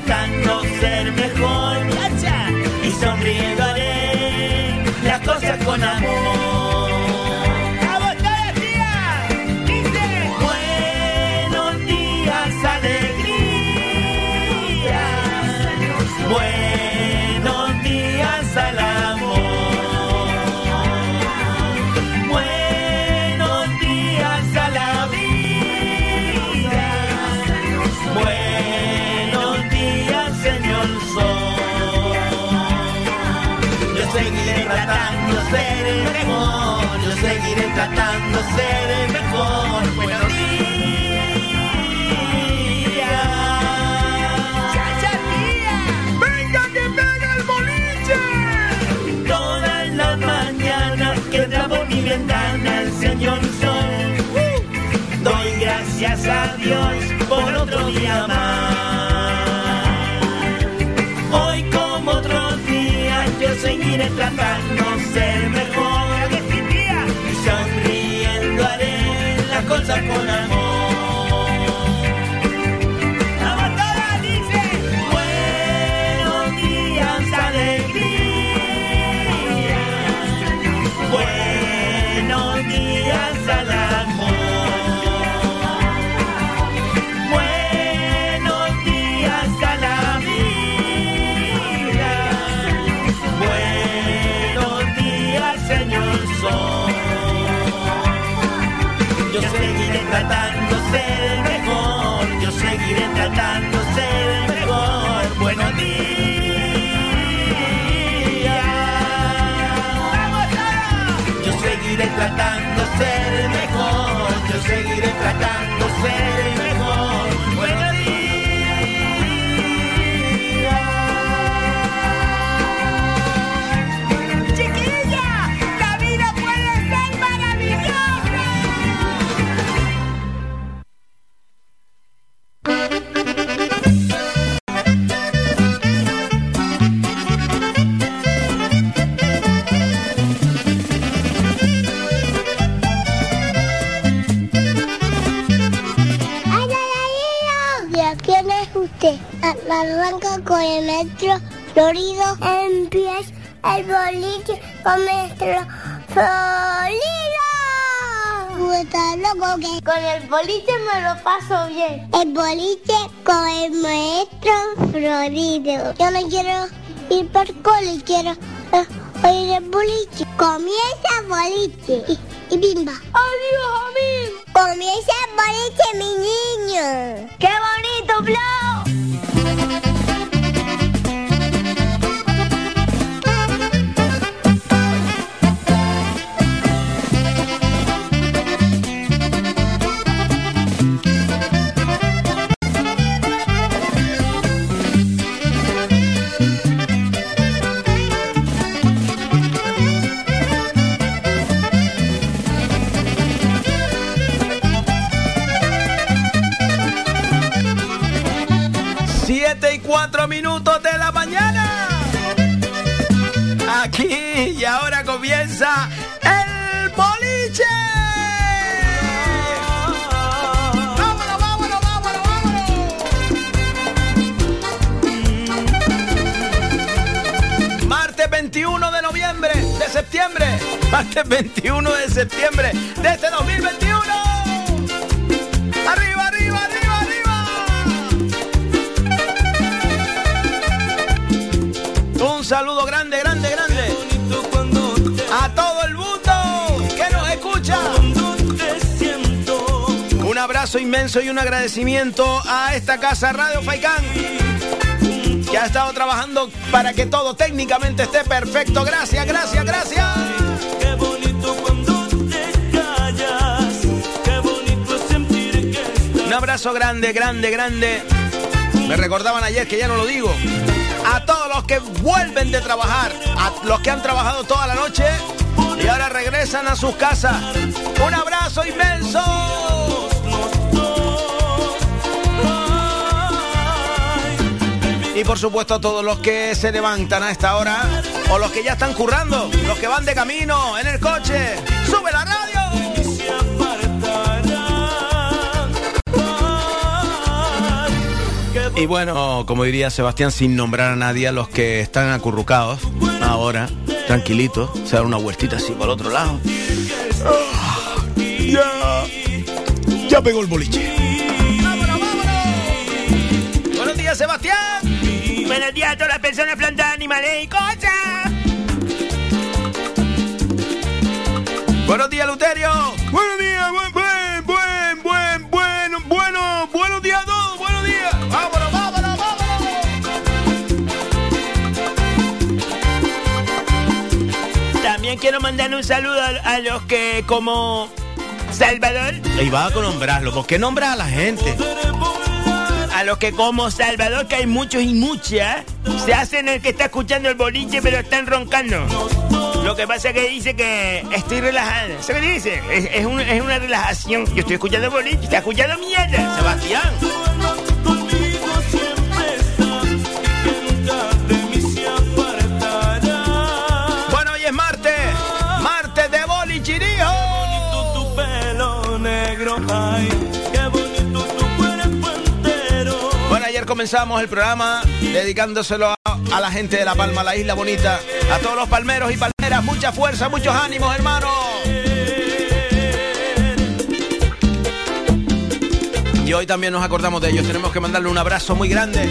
tratando ser mejor. Y sonriendo haré las cosas con amor. Seguiré tratando de ser el mejor. Buenos días. ¡Chacha, tía! ¡Venga que pega el boliche! Todas las mañanas que por mi ventana el señor sol. Doy gracias a Dios por otro día más. Hoy como otros días yo seguiré tratando las cosas con amor. Mejor. Yo seguiré tratando de ser el mejor. Buenos días. Yo seguiré tratando de ser el mejor. Yo seguiré tratando de ser metro Florido. Empieza el boliche con metro Florido. Loco que con el boliche me lo paso bien. El boliche con el maestro Florido. Yo no quiero ir por cole, quiero eh, oír el boliche. Comienza el boliche y, y bimba. ¡Adiós, amigo! Comienza el boliche, mi niño. ¡Qué bonito, Blau! Martes 21 de septiembre de este 2021. ¡Arriba, arriba, arriba, arriba! Un saludo grande, grande, grande a todo el mundo que nos escucha. Un abrazo inmenso y un agradecimiento a esta casa Radio Faicán que ha estado trabajando para que todo técnicamente esté perfecto. Gracias, gracias, gracias. Un abrazo grande, grande, grande. Me recordaban ayer que ya no lo digo. A todos los que vuelven de trabajar, a los que han trabajado toda la noche y ahora regresan a sus casas. Un abrazo inmenso. Y por supuesto a todos los que se levantan a esta hora o los que ya están currando, los que van de camino en el coche. Y bueno, como diría Sebastián, sin nombrar a nadie, a los que están acurrucados ahora, tranquilitos, se dan una vueltita así por el otro lado. ya, ya pegó el boliche. ¡Vámonos, vámonos! Buenos días, Sebastián. Buenos días a todas las personas, plantas, animales y cosas. Buenos días, Luterio. Buenos días, buen, quiero mandar un saludo a, a los que como Salvador, Y va a nombrarlo. ¿Por qué nombras a la gente? a los que como Salvador, que hay muchos y muchas, se hacen el que está escuchando el boliche pero están roncando. Lo que pasa es que dice que estoy relajada. ¿Sabes qué dice? Es, es un- es una relajación. Yo estoy escuchando boliche, está escuchando mierda. Sebastián. Comenzamos el programa dedicándoselo a, la gente de La Palma, la isla bonita, a todos los palmeros y palmeras. Mucha fuerza, muchos ánimos, hermanos. Y hoy también nos acordamos de ellos. Tenemos que mandarle un abrazo muy grande.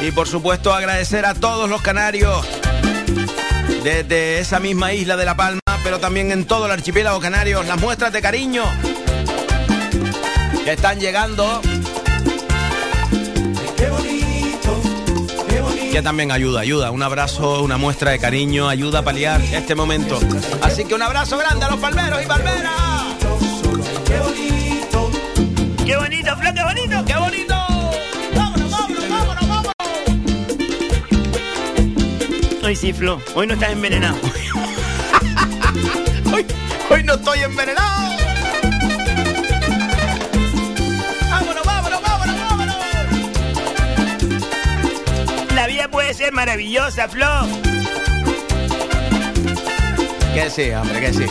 Y por supuesto agradecer a todos los canarios desde esa misma isla de La Palma, pero también en todo el archipiélago canario, las muestras de cariño que están llegando. Que también ayuda, ayuda. Un abrazo, una muestra de cariño, ayuda a paliar este momento. Así que un abrazo grande a los palmeros y palmeras. ¡Qué bonito, Flo, qué bonito! ¡Qué bonito! ¡Vámonos, vámonos, vámonos, vámonos! Hoy sí, Flo, hoy no estás envenenado. Hoy, hoy no estoy envenenado. Ser maravillosa, Flo. Que sí, hombre, que sí.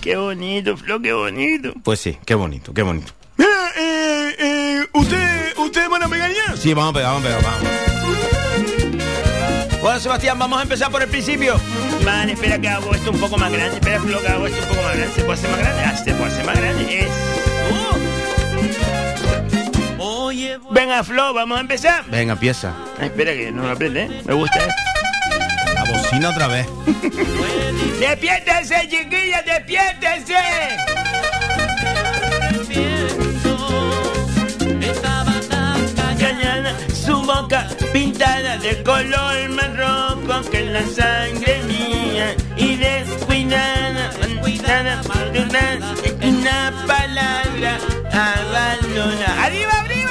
Qué bonito, Flo, qué bonito. Pues sí, qué bonito, qué bonito. Mira, eh, eh, ¿usted, ¿ustedes van a pegar ya? Sí, vamos a pegar, vamos a pegar, vamos. Bueno, Sebastián, vamos a empezar por el principio. Man, espera que hago esto un poco más grande. Espera, Flo, que hago esto un poco más grande. ¿Se puede hacer más grande? Ah, se puede hacer más grande. Es... Venga, Flo, vamos a empezar. Venga, empieza. Ah, espera que no lo aprende, ¿eh? Me gusta esto. La bocina otra vez. ¡Despiértense, chiquillas, despiértense! Cañada, su boca pintada de color más rojo que la sangre mía y descuidada, cuidada, abandonada, una palabra abandona. ¡Arriba, arriba,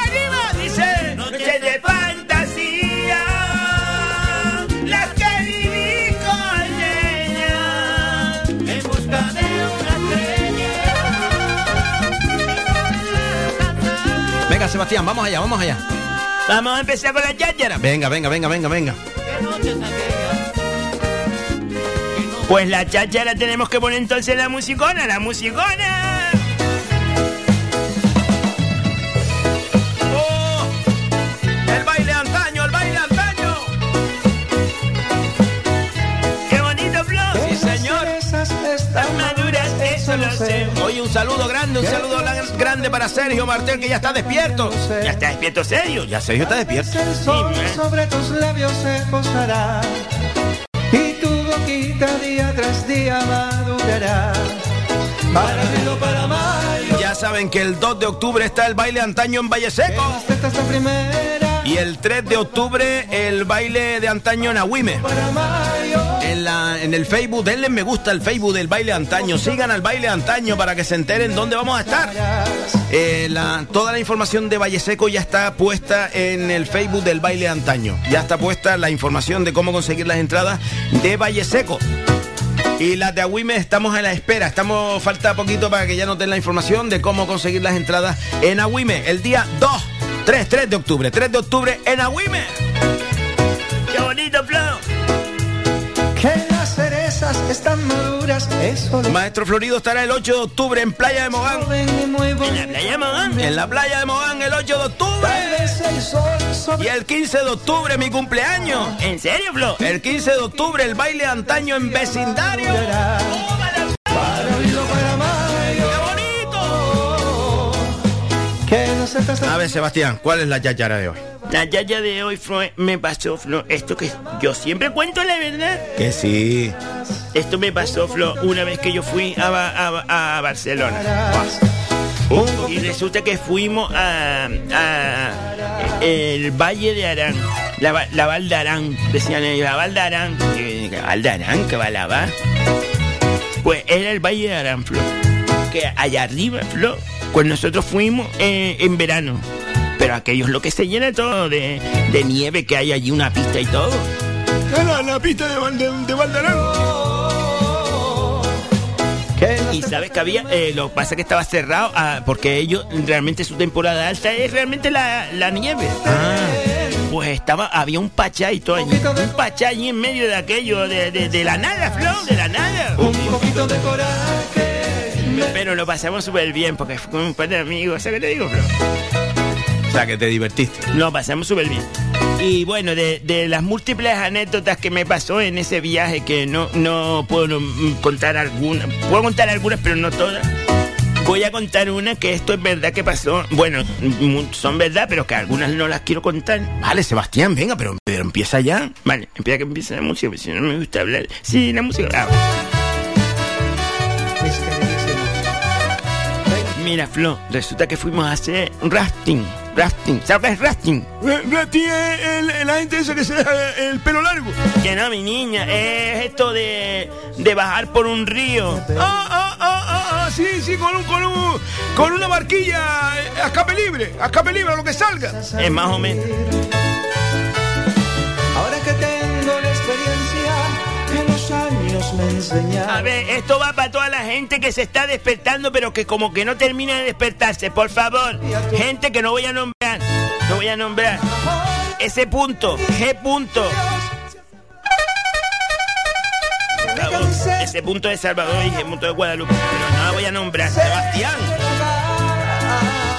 Venga, Sebastián, vamos allá, vamos allá. Vamos a empezar con la cháchara. Venga, venga, venga, venga, venga. Pues la cháchara tenemos que poner entonces la musicona, la musicona. Oye, un saludo grande, un saludo grande para Sergio Martel, que ya está despierto. Ya está despierto serio. Ya Sergio está despierto. El sol man. sobre tus labios se posará y tu boquita día tras día madurará. Para para mayo, Ya saben que el 2 de octubre está el baile antaño en Valle Seco. Y el 3 de octubre el baile de antaño en Agüime. En, la, en el Facebook, denle me gusta al Facebook del baile antaño. Sigan al baile antaño para que se enteren dónde vamos a estar. Eh, toda la información de Valle Seco ya está puesta en el Facebook del baile antaño. Ya está puesta la información de cómo conseguir las entradas de Valle Seco. Y las de Agüime estamos a la espera. Estamos falta poquito para que ya nos den la información de cómo conseguir las entradas en Agüime el día 2, 3, 3 de octubre. 3 de octubre en Agüime. ¡Qué bonito, Flo! que las cerezas frutas están maduras, eso lo Maestro Florido estará el 8 de octubre en Playa de Mogán. En la playa de Mogán. En la playa de Mogán el 8 de octubre. vez el sol Y el 15 de octubre mi cumpleaños. ¿En serio, Flo? El 15 de octubre el baile de antaño en vecindario. para A ver, Sebastián, ¿cuál es la yayara de hoy? La yaya de hoy, Flo, me pasó, Flo, esto que yo siempre cuento la verdad. Que sí. Esto me pasó, Flo, una vez que yo fui a, a- a Barcelona. Y resulta que fuimos a, a el Valle de Arán, la, la Val de Arán, decían ellos, la Val de Arán. ¿Val de Arán? ¿Qué va la va? Pues era el Valle de Arán, Flo. Que allá arriba, Flo, pues nosotros fuimos eh, en verano. Pero aquello es lo que se llena todo de, de nieve, que hay allí una pista y todo. La, la pista de, de, de Y sabes que había, eh, lo que pasa es que estaba cerrado ah, porque ellos realmente su temporada alta es realmente la, la nieve. Pues estaba, había un pachá y todo allí. Un pachá allí en medio de aquello, de, de- de la nada, Flor, de la nada. un poquito de coraje. Pero lo pasamos súper bien porque fue con un par de amigos. ¿Sabes qué te digo, Flor? O sea, que te divertiste. Lo pasamos súper bien. Y bueno, de, de las múltiples anécdotas que me pasó en ese viaje, que no, no puedo contar algunas, puedo contar algunas, pero no todas. Voy a contar una que esto es verdad que pasó. Bueno, son verdad, pero que algunas no las quiero contar. Vale, Sebastián, venga, pero, pero empieza ya. Vale, empieza que empiece la música, porque si no me gusta hablar. Sí, la música. ah. Mira, Flo, resulta que fuimos a hacer rafting. Rafting, ¿sabes qué es rafting? Es el- el- la gente esa que se deja el pelo largo. Que no, mi niña, es esto de, de bajar por un río. Ah, ah, ah, ah, ah, sí, sí, con un, con un, con una barquilla eh, a escape libre, a escape libre, a lo que salga. Es más o menos. Años me enseñaron. A ver, esto va para toda la gente que se está despertando, pero que como que no termina de despertarse. Por favor, gente que no voy a nombrar, no voy a nombrar. Ese punto, G punto. Ese punto de Salvador y G punto de Guadalupe, pero no la voy a nombrar. Sebastián.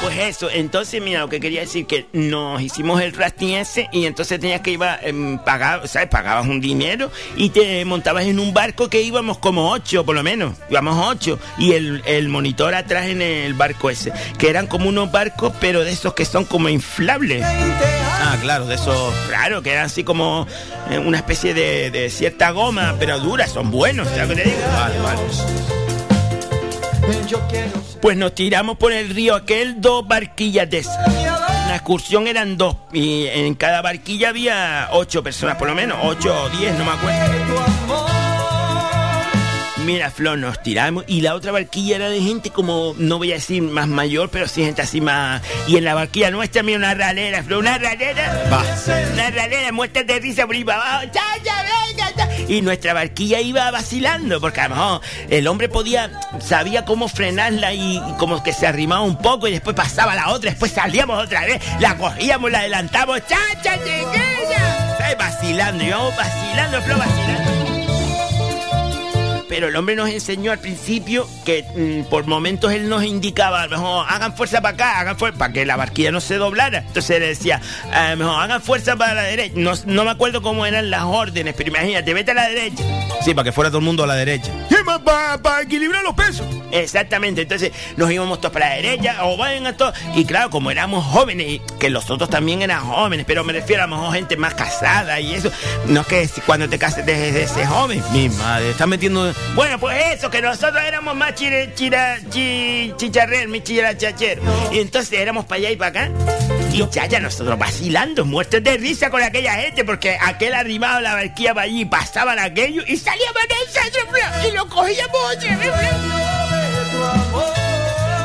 Pues eso, entonces mira, lo que quería decir que nos hicimos el rafting ese y entonces tenías que iba em, pagar, ¿sabes? Pagabas un dinero y te montabas en un barco que íbamos como ocho, por lo menos, íbamos ocho y el, el monitor atrás en el barco ese, que eran como unos barcos pero de esos que son como inflables. Ah, claro, de esos. Claro, que eran así como eh, una especie de, de cierta goma, pero duras, son buenos, ¿sabes lo que te digo? Vale, vale. Pues nos tiramos por el río aquel dos barquillas de esas. La excursión eran dos y en cada barquilla había ocho personas, por lo menos, ocho o diez, no me acuerdo. Tu amor. Mira, Flor, nos tiramos y la otra barquilla era de gente como, no voy a decir más mayor, pero sí gente así más... Y en la barquilla nuestra, mira, una ralera, Flor, una ralera. Va. Una ralera, muestras de risa por ahí para abajo. Y nuestra barquilla iba vacilando, porque a lo mejor el hombre podía, sabía cómo frenarla y, y como que se arrimaba un poco y después pasaba la otra, después salíamos otra vez, la cogíamos, la adelantamos, ¡cha, cha. Vacilando, íbamos vacilando, Flor, vacilando. Pero el hombre nos enseñó al principio que mm, por momentos él nos indicaba, a lo mejor hagan fuerza para acá, hagan fuerza para que la barquilla no se doblara. Entonces le decía, a lo mejor hagan fuerza para la derecha. No, no me acuerdo cómo eran las órdenes, pero imagínate, vete a la derecha. Sí, para que fuera todo el mundo a la derecha. Para equilibrar los pesos. Exactamente, entonces nos íbamos todos para la derecha o vayan a todos. Y claro, como éramos jóvenes, y que los otros también eran jóvenes, pero me refiero a lo mejor gente más casada y eso. No es que cuando te cases desde ese joven. Mi madre, está metiendo. Bueno, pues eso, que nosotros éramos más chire, chira, chi, chicharrén, mi chachero. Y entonces éramos para allá y para acá. Y chaya, nosotros vacilando, muertos de risa con aquella gente, porque aquel arrimado la barquilla para allí, pasaban aquello y salíamos en el centro, y lo cogíamos otra vez, Flo.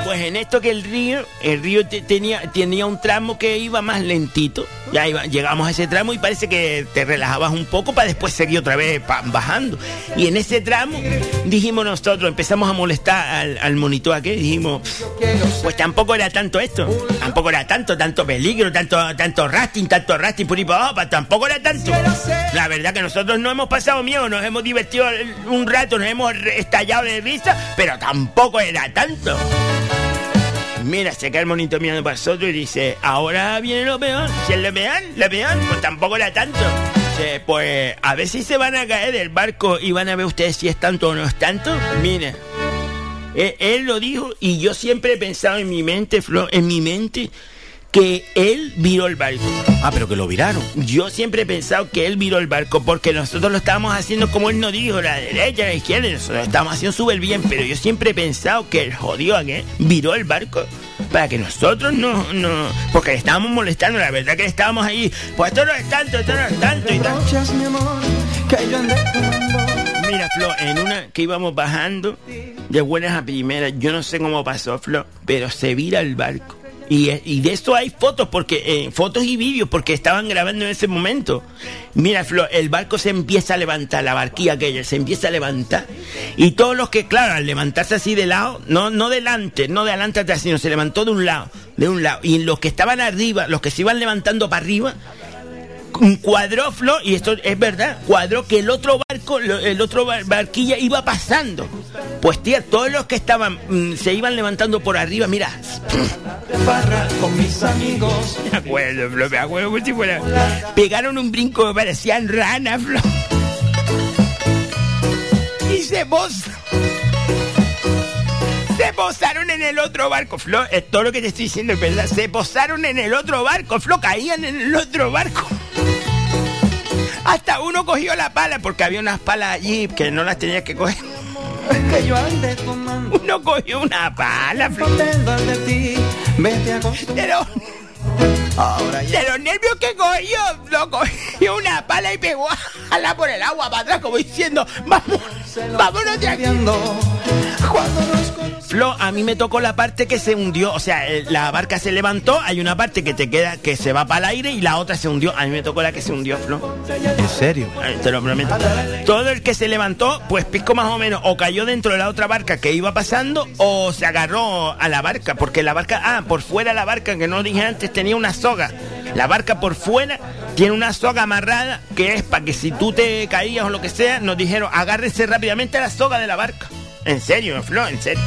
Pues en esto que el río, el río te- tenía, tenía un tramo que iba más lentito. Ya iba- llegamos a ese tramo y parece que te relajabas un poco para después seguir otra vez bajando. Y en ese tramo dijimos nosotros, empezamos a molestar al, al monitor aquel, dijimos, pues tampoco era tanto esto, tampoco era tanto, tanto peligro, tanto, tanto rasting, tanto rasting por pa- tampoco era tanto. La verdad que nosotros no hemos pasado miedo, nos hemos divertido un rato, nos hemos estallado de risa, pero tampoco era tanto. Mira, se queda el monito mirando para nosotros y dice, ahora viene lo peor. Si es lo peor, lo peor, pues tampoco era tanto. Dice, pues a ver si se van a caer del barco y van a ver ustedes si es tanto o no es tanto. Mira, él, él lo dijo y yo siempre he pensado en mi mente, Flo, en mi mente, que él viró el barco. Ah, pero que lo viraron. Yo siempre he pensado que él viró el barco porque nosotros lo estábamos haciendo como él nos dijo, la derecha, la izquierda, y nosotros estábamos haciendo súper bien, pero yo siempre he pensado que el jodido aquel viró el barco para que nosotros no, no, porque le estábamos molestando, la verdad que estábamos ahí, pues esto no es tanto, esto no es tanto y tomando. Mira, Flo, en una que íbamos bajando de buenas a primeras, yo no sé cómo pasó, Flo, pero se vira el barco. Y, de eso hay fotos, porque eh, fotos y vídeos, porque estaban grabando en ese momento. Mira, Flo, el barco se empieza a levantar, la barquilla aquella se empieza a levantar. Y todos los que, claro, al levantarse así de lado, no, no delante, no de adelante atrás, sino se levantó de un lado, de un lado. Y los que estaban arriba, los que se iban levantando para arriba, cuadró Flo, y esto es verdad, cuadró que el otro barco, el otro bar- barquilla iba pasando. Pues tía, todos los que estaban, mm, se iban levantando por arriba, mira, con mis amigos. me acuerdo, Flo, me acuerdo como si fuera. Pegaron un brinco parecían ranas, Flo. Y se pos... Se posaron en el otro barco, Flo. Todo lo que te estoy diciendo, es verdad. Se posaron en el otro barco, Flo. Caían en el otro barco. Hasta uno cogió la pala, porque había unas palas allí que no las tenías que coger. Que yo tomando. Uno cogió una pala, vete a acostar. De los, de los nervios que cogió, lo cogió una pala y pegó a la por el agua para atrás, como diciendo, vamos, vámonos de aquí. Flo, a mí me tocó la parte que se hundió, o sea, eh, la barca se levantó, hay una parte que te queda, que se va para el aire y la otra se hundió. A mí me tocó la que se hundió, Flo. ¿En serio? Ay, Te lo prometo. Todo el que se levantó, pues pico más o menos, o cayó dentro de la otra barca que iba pasando, o se agarró a la barca, porque la barca, ah, por fuera la barca, que no dije antes, tenía una La barca por fuera tiene una soga amarrada, que es para que si tú te caías o lo que sea, nos dijeron, agárrense rápidamente a la soga de la barca. En serio, Flo, en serio.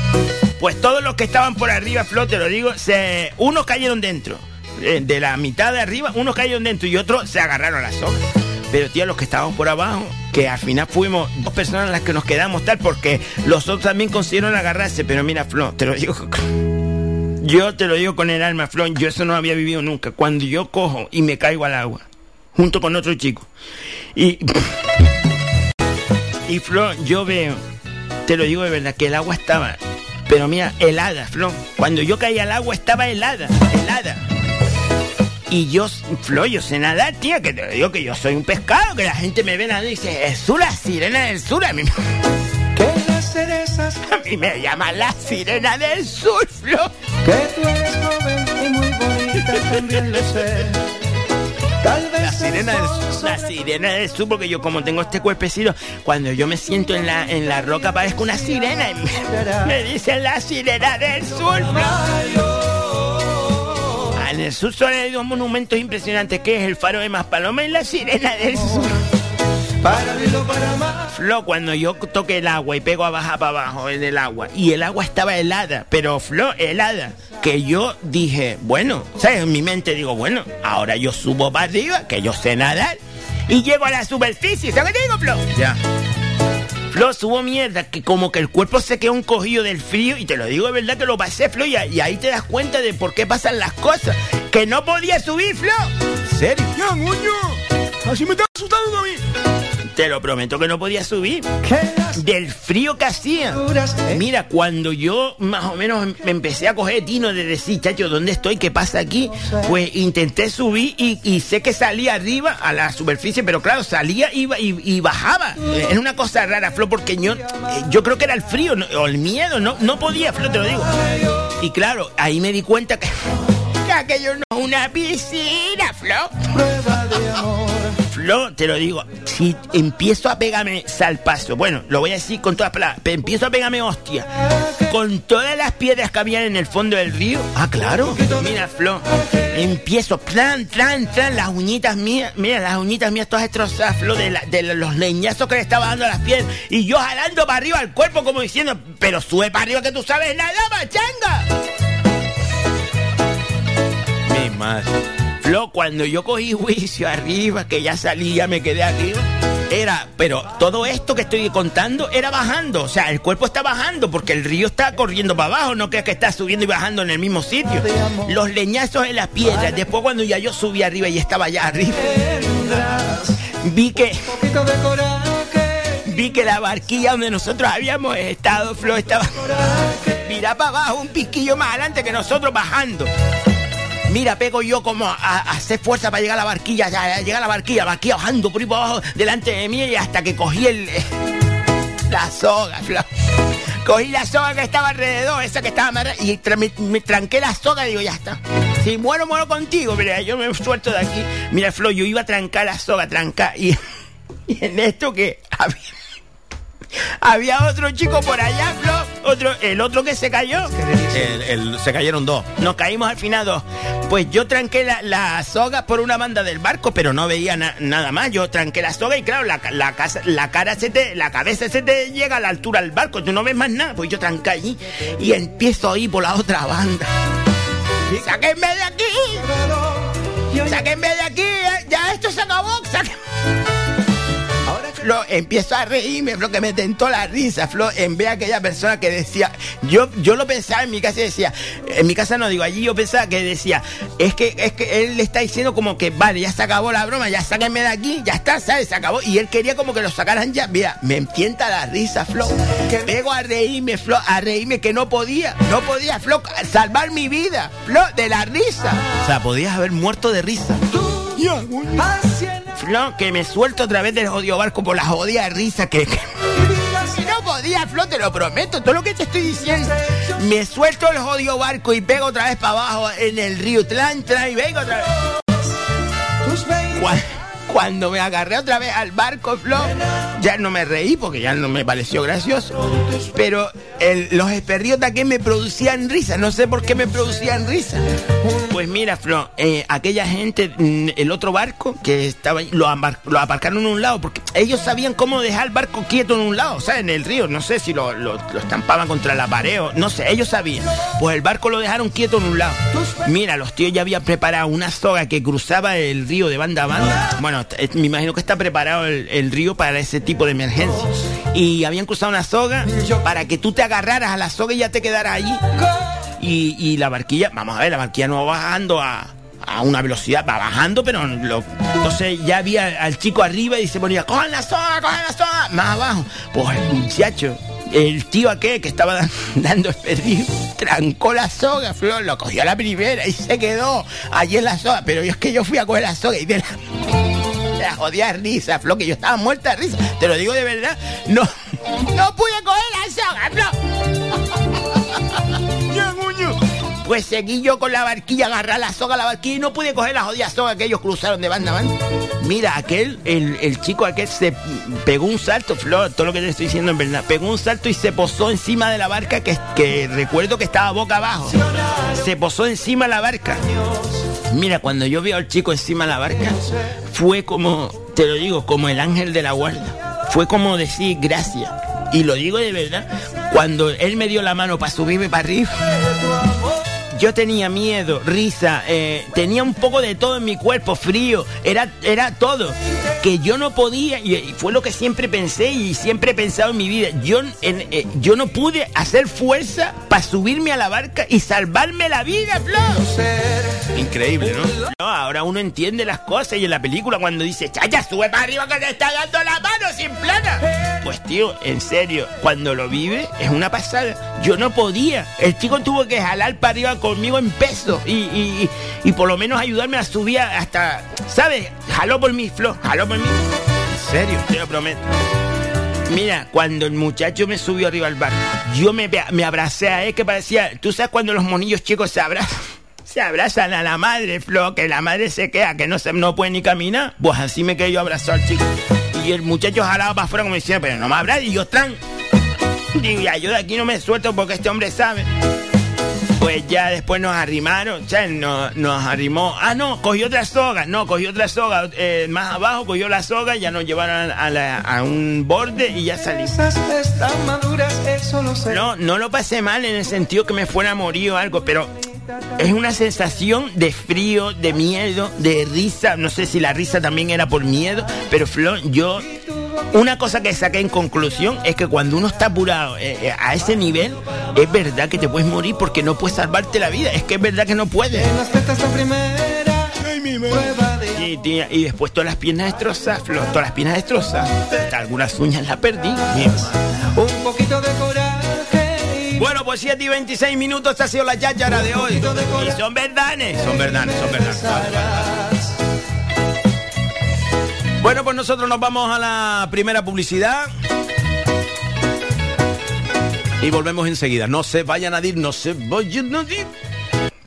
Pues todos los que estaban por arriba, Flo, te lo digo, se, unos cayeron dentro. Eh, De la mitad de arriba, unos cayeron dentro y otros se agarraron a la soga. Pero, tío, los que estábamos por abajo, que al final fuimos dos personas las que nos quedamos tal, porque los otros también consiguieron agarrarse. Pero mira, Flo, te lo digo. Yo te lo digo con el alma, Flo, yo eso no había vivido nunca. Cuando yo cojo y me caigo al agua, junto con otro chico, y. Y Flo, yo veo, te lo digo de verdad, que el agua estaba, pero mira, helada, Flo. Cuando yo caí al agua estaba helada, helada. Y yo, Flo, yo sé nadar, tía, que te digo que yo soy un pescado, que la gente me ve nadando y dice, es la sirena del sur. A mí, cerezas, a mí me llama la sirena del sur, Flo. que tú eres joven y muy bonita, también lo sé. Tal vez La sirena del sur, la sirena del sur, porque yo como tengo este cuerpecito, cuando yo me siento en la, en la roca parezco una sirena y me, me dicen la sirena del sur, Flo. Ah, En el sur solo hay dos monumentos impresionantes, que es el faro de Maspaloma y la sirena del sur. Para más. Flo, cuando yo toqué el agua y pego a bajar para abajo en el agua, y el agua estaba helada, pero Flo, helada, que yo dije, bueno, ¿sabes? En mi mente digo, bueno, ahora yo subo para arriba, que yo sé nadar, y llego a la superficie, ¿sabes qué digo, Flo? Ya. Flo, subo mierda, que como que el cuerpo se quedó encogido del frío, y te lo digo de verdad que lo pasé, Flo, y, y ahí te das cuenta de por qué pasan las cosas, que no podía subir, Flo. ¿En serio? Ya, coño. Así me está asustando a mí. Te lo prometo que no podía subir. Que Del frío que hacía. eh, Mira, cuando yo más o menos em- me empecé a coger tino de decir, chacho, ¿dónde estoy? ¿Qué pasa aquí? Pues intenté subir y, y sé que salía arriba a la superficie, pero claro, salía iba, y, y bajaba. Es una cosa rara, Flo, porque yo, eh, yo creo que era el frío no- o el miedo, no, no podía, Flo, te lo digo. Y claro, ahí me di cuenta que, Aquello no es una piscina, Flo. Prueba de amor. Flo, te lo digo, si empiezo a pegarme salpazo, bueno, lo voy a decir con todas palabras, pero empiezo a pegarme hostia, con todas las piedras que habían en el fondo del río. Ah, claro. Mira, Flo, empiezo, plan, plan, plan, las uñitas mías, mira, las uñitas mías todas destrozadas, Flo, de los leñazos que le estaba dando a las piedras, y yo jalando para arriba el cuerpo como diciendo, pero sube para arriba que tú sabes nada, machanga. Mi madre. Flo, cuando yo cogí juicio arriba, que ya salí, ya me quedé arriba, era, pero todo esto que estoy contando era bajando, o sea, el cuerpo está bajando porque el río está corriendo para abajo, no creas que está subiendo y bajando en el mismo sitio. Los leñazos en las piedras, después cuando ya yo subí arriba y estaba allá arriba, vi que, vi que la barquilla donde nosotros habíamos estado, Flo, estaba, mira para abajo, un piquillo más adelante que nosotros bajando. Mira, pego yo como a, a hacer fuerza para llegar a la barquilla, ya, llegar a la barquilla, la barquilla bajando por ahí para abajo delante de mí y hasta que cogí el la soga, Flo. Cogí la soga que estaba alrededor, esa que estaba y me, tranqué la soga y digo, ya está. Si muero, muero contigo. Mira, yo me suelto de aquí. Mira, Flo, yo iba a trancar la soga, trancar. Y, y en esto que había, había otro chico por allá, Flo, otro, el otro que se cayó. El- el- se cayeron dos. Nos caímos al final dos. Pues yo tranqué la, la soga por una banda del barco, pero no veía na- nada más. Yo tranqué la soga y claro, la, ca- la, casa, la cara se te, la cabeza se te llega a la altura del barco, tú no ves más nada. Pues yo tranqué allí y empiezo a ir por la otra banda. ¡Sáquenme de aquí! ¡Sáquenme de aquí! ¡Ya esto se acabó! ¡Sáquenme! Flo, empiezo a reírme, Flo, que me tentó la risa, Flo, en vez de aquella persona que decía, yo, yo lo pensaba en mi casa y decía, en mi casa no digo, allí yo pensaba que decía, es que, es que él le está diciendo como que, vale, ya se acabó la broma, ya sáquenme de aquí, ya está, ¿sabes? Se acabó. Y él quería como que lo sacaran ya, mira, me entienta la risa, Flo. Que vengo a reírme, Flo, a reírme que no podía, no podía, Flo, salvar mi vida, Flo, de la risa. O sea, podías haber muerto de risa. Flo, que me suelto otra vez del jodido barco por la jodida risa que... Si no podía, Flo, te lo prometo, todo lo que te estoy diciendo. Me suelto el jodido barco y pego otra vez para abajo en el río. Tlan, tlan, y vengo otra vez. Cua- Cuando me agarré otra vez al barco, Flo, ya no me reí porque ya no me pareció gracioso. Pero los esperriotas que me producían risa, no sé por qué me producían risa. Pues mira, Flo, eh, aquella gente, mm, el otro barco que estaba ahí, lo, lo aparcaron en un lado porque ellos sabían cómo dejar el barco quieto en un lado, o sea, en el río. No sé si lo, lo- lo estampaban contra la pared o no sé, ellos sabían. Pues el barco lo dejaron quieto en un lado. Mira, los tíos ya habían preparado una soga que cruzaba el río de banda a banda. Bueno, t- eh, me imagino que está preparado el, río para ese tipo de emergencia. Y habían cruzado una soga para que tú te agarraras a la soga y ya te quedaras allí. Y, la barquilla, vamos a ver, la barquilla no va bajando a, a una velocidad, va bajando, pero lo- entonces ya había al chico arriba y se ponía, cojan la soga, cojan la soga, más abajo. Pues muchacho, el tío aquel que estaba dan- dando perdido, trancó la soga, Flor, lo cogió a la primera y se quedó allí en la soga. Pero yo es que yo fui a coger la soga y de la, la jodida risa, Flor, que yo estaba muerta de risa. Te lo digo de verdad, no, no pude coger la soga, Flor. Pues seguí yo con la barquilla, agarrar la soga a la barquilla y no pude coger la jodida soga que ellos cruzaron de banda a banda. Mira, aquel, el, el chico aquel se pegó un salto, Flor, todo lo que te estoy diciendo en verdad, pegó un salto y se posó encima de la barca que, que recuerdo que estaba boca abajo. Se posó encima de la barca. Mira, cuando yo vi al chico encima de la barca, fue como, te lo digo, como el ángel de la guarda. Fue como decir gracias. Y lo digo de verdad, cuando él me dio la mano para subirme para arriba, yo tenía miedo, risa, eh, tenía un poco de todo en mi cuerpo, frío, era, era todo. Que yo no podía, y, fue lo que siempre pensé y siempre he pensado en mi vida. Yo, en- eh, yo no pude hacer fuerza para subirme a la barca y salvarme la vida, Flo. Increíble, ¿no? No, ahora uno entiende las cosas y en la película cuando dice, Chaya, sube para arriba que te está dando la mano sin plata. Pues tío, en serio, cuando lo vive es una pasada. Yo no podía. El chico tuvo que jalar para arriba conmigo en peso y, y, y- por lo menos ayudarme a subir hasta, ¿sabes? Jaló por mí, Flo, jaló por mí. En serio, te lo prometo. Mira, cuando el muchacho me subió arriba al barco, yo me, me abracé a él que parecía, tú sabes cuando los monillos chicos se abrazan. Se abrazan a la madre, Flo, que la madre se queda, que no, se, no puede ni caminar. Pues así me quedé yo abrazado al chico. Y el muchacho jalaba para afuera como diciendo, pero no me habrá, y yo tran. Digo, ya, yo de aquí no me suelto porque este hombre sabe. Pues ya después nos arrimaron, o sea, nos, nos arrimó. Ah, no, cogió otra soga, no, cogió otra soga. eh, más abajo cogió la soga, ya nos llevaron a, la- a un borde y ya sé. No, no lo pasé mal en el sentido que me fuera a morir o algo, pero es una sensación de frío, de miedo, de risa. No sé si la risa también era por miedo, pero Flo, yo. Una cosa que saqué en conclusión es que cuando uno está apurado eh, eh, a ese nivel, es verdad que te puedes morir porque no puedes salvarte la vida. Es que es verdad que no puedes. Tía, y después todas las piernas destrozadas, Flo, todas las piernas destrozadas. Hasta algunas uñas las perdí. Un poquito de coraje. Bueno, pues 7 y 26 minutos ha sido la cháchara de hoy. Y son verdades. Son verdades, son verdades. Bueno, pues nosotros nos vamos a la primera publicidad. Y volvemos enseguida. No se vayan a ir, no se vayan a.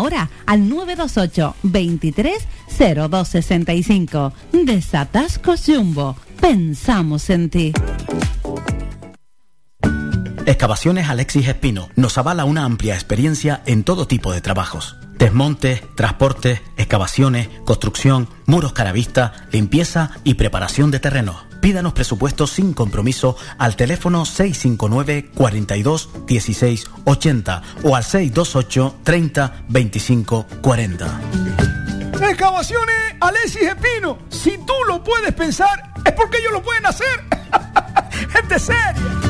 ahora al 928 23 0265. Desatascos Jumbo. Pensamos en ti. Excavaciones Alexis Espino nos avala una amplia experiencia en todo tipo de trabajos. Desmontes, transportes, excavaciones, construcción, muros caravista, limpieza y preparación de terrenos. Pídanos presupuestos sin compromiso al teléfono 659 42 16 80 o al 628 30 25 40. Excavaciones Alexis Espino. Si tú lo puedes pensar, es porque ellos lo pueden hacer. Gente seria.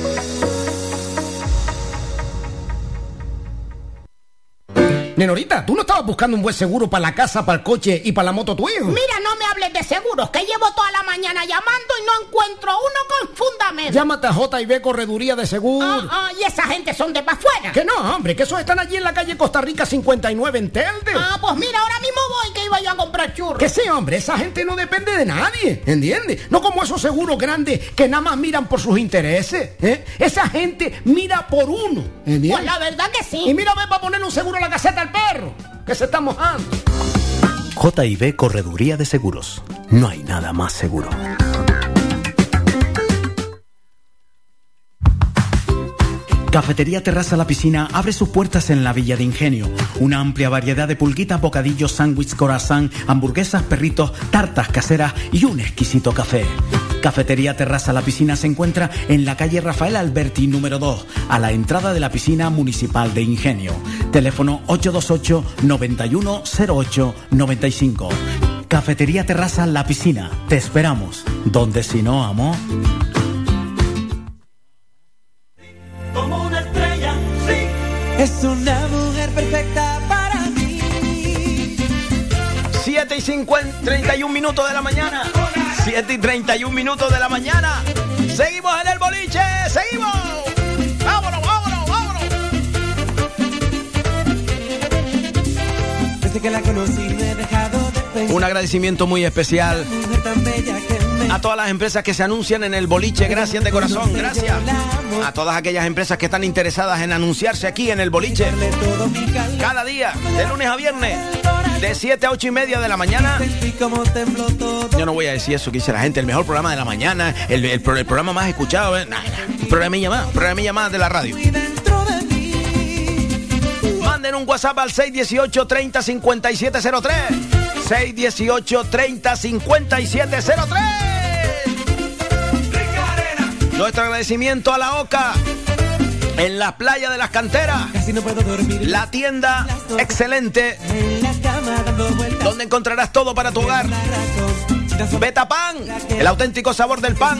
Nenorita, ¿tú no estabas buscando un buen seguro para la casa, para el coche y para la moto tu hijo? Mira, no me hables de seguros, que llevo toda la mañana llamando y no encuentro uno con fundamento. Llámate a J&B Correduría de Seguro. Ah, ah, y esa gente son de pa' afuera. Que no, hombre, que esos están allí en la calle Costa Rica 59 en Telde. Ah, pues mira, ahora mismo voy que iba yo a comprar churros. Que sí, hombre, esa gente no depende de nadie, ¿entiendes? No como esos seguros grandes que nada más miran por sus intereses, ¿eh? Esa gente mira por uno, ¿entiendes? Pues la verdad que sí. Y mira, ve para poner un seguro a la caseta al perro, que se está mojando. JB Correduría de Seguros. No hay nada más seguro. Cafetería Terraza La Piscina abre sus puertas en la Villa de Ingenio. Una amplia variedad de pulguitas, bocadillos, sándwiches, corazón, hamburguesas, perritos, tartas caseras y un exquisito café. Cafetería Terraza La Piscina se encuentra en la calle Rafael Alberti número 2, a la entrada de la piscina municipal de Ingenio. Teléfono 828 9108 95. Cafetería Terraza La Piscina. Te esperamos. Donde si no, amor. Como una estrella, sí. Es una mujer perfecta para mí. 7 y 50, 31 minutos de la mañana. 7 y 31 minutos de la mañana. Seguimos en el boliche. Seguimos. Vámonos, vámonos, vámonos. Desde que la conocí no he dejado de pensar. Un agradecimiento muy especial a todas las empresas que se anuncian en el boliche. Gracias de corazón. Gracias. A todas aquellas empresas que están interesadas en anunciarse aquí en el boliche. Cada día, de lunes a viernes, de 7 a 8 y media de la mañana. Yo no voy a decir eso que dice la gente, el mejor programa de la mañana, el, el pro- el programa más escuchado. ¿eh? Un programilla más, un programilla más de la radio. Manden un WhatsApp al 618 30 5703. 618 30 5703. Nuestro agradecimiento a la OCA en la playa de las canteras. No. La tienda excelente donde encontrarás todo para tu hogar. Beta Pan, el auténtico sabor del pan.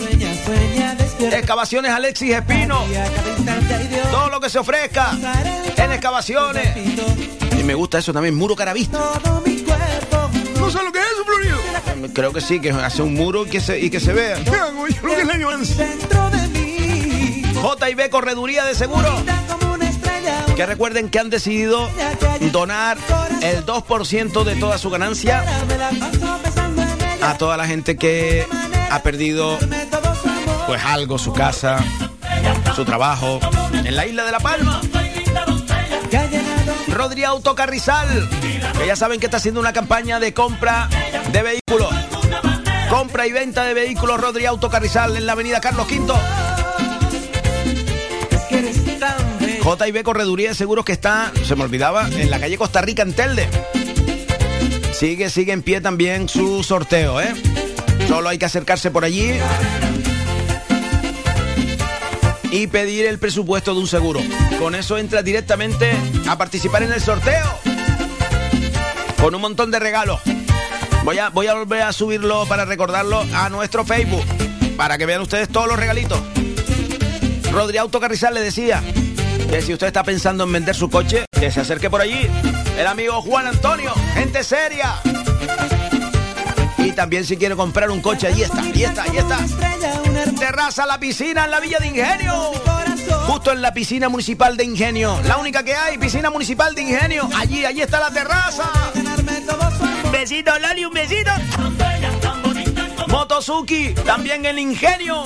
Excavaciones Alexis Espino. Todo lo que se ofrezca en excavaciones. Y me gusta eso también, muro caravista. Todo mi cuerpo. ¿No sabes lo que es eso, Florido? Creo que sí, que hace un muro y que se, y que se vea. Vean, lo que es la nuance. Dentro de mí. JB Correduría de Seguro. Que recuerden que han decidido donar el 2% de toda su ganancia a toda la gente que ha perdido pues algo, su casa, su trabajo en la isla de La Palma. Rodri Autocarrizal, que ya saben que está haciendo una campaña de compra de vehículos. Compra y venta de vehículos Rodri Autocarrizal en la avenida Carlos V. JB Correduría de Seguros que está, se me olvidaba, en la calle Costa Rica en Telde. Sigue, sigue en pie también su sorteo, ¿eh? Solo hay que acercarse por allí y pedir el presupuesto de un seguro. Con eso entra directamente a participar en el sorteo. Con un montón de regalos. Voy a, voy a volver a subirlo para recordarlo a nuestro Facebook. Para que vean ustedes todos los regalitos. Rodri Autocarrizal le decía que si usted está pensando en vender su coche, que se acerque por allí. El amigo Juan Antonio, gente seria. Y también si quiere comprar un coche, ahí está, ahí está, ahí está. Terraza La Piscina en la Villa de Ingenio. Justo en la piscina municipal de Ingenio. La única que hay, piscina municipal de Ingenio. Allí, allí está la terraza. Besito, Lali, un besito. Motosuki, también en Ingenio.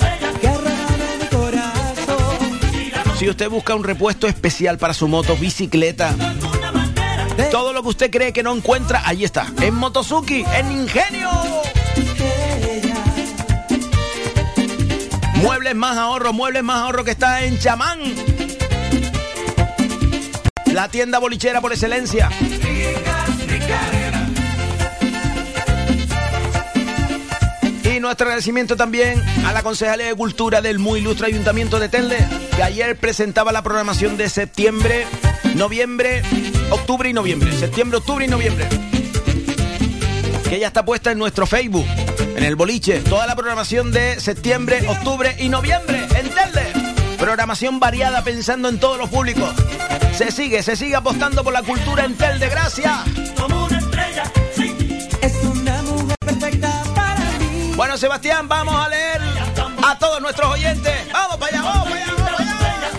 Si usted busca un repuesto especial para su moto, bicicleta, todo lo que usted cree que no encuentra, ahí está. En Motosuki, en Ingenio. Muebles más ahorro, muebles más ahorro que está en Chamán. La tienda bolichera por excelencia. Nuestro agradecimiento también a la Concejalía de Cultura del muy ilustre Ayuntamiento de Telde, que ayer presentaba la programación de septiembre, noviembre, octubre y noviembre. Septiembre, octubre y noviembre. Que ya está puesta en nuestro Facebook, en el boliche. Toda la programación de septiembre, octubre y noviembre en Telde. Programación variada pensando en todos los públicos. Se sigue, se sigue apostando por la cultura en Tel de Bueno, Sebastián, vamos a leer a todos nuestros oyentes. Vamos para allá, vamos para allá, vamos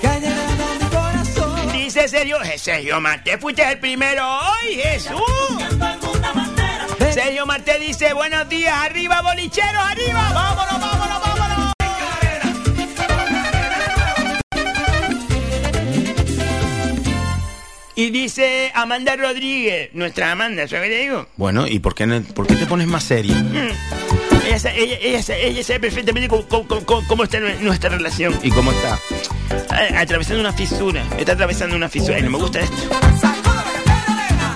para allá. Dice Sergio, eh, Sergio Marte, fuiste el primero hoy, Jesús. Sergio Marte dice, buenos días, arriba bolicheros, arriba. Vámonos, vámonos, vámonos. Y dice Amanda Rodríguez, nuestra Amanda, ¿sabes qué te digo? Bueno, ¿y por qué, por qué te pones más serio? Ella, sa- ella, ella, sa- ella sabe perfectamente cómo, cómo- cómo- cómo está nue- nuestra relación. ¿Y cómo está? A- Atravesando una fisura. Está atravesando una fisura. Y no me gusta esto.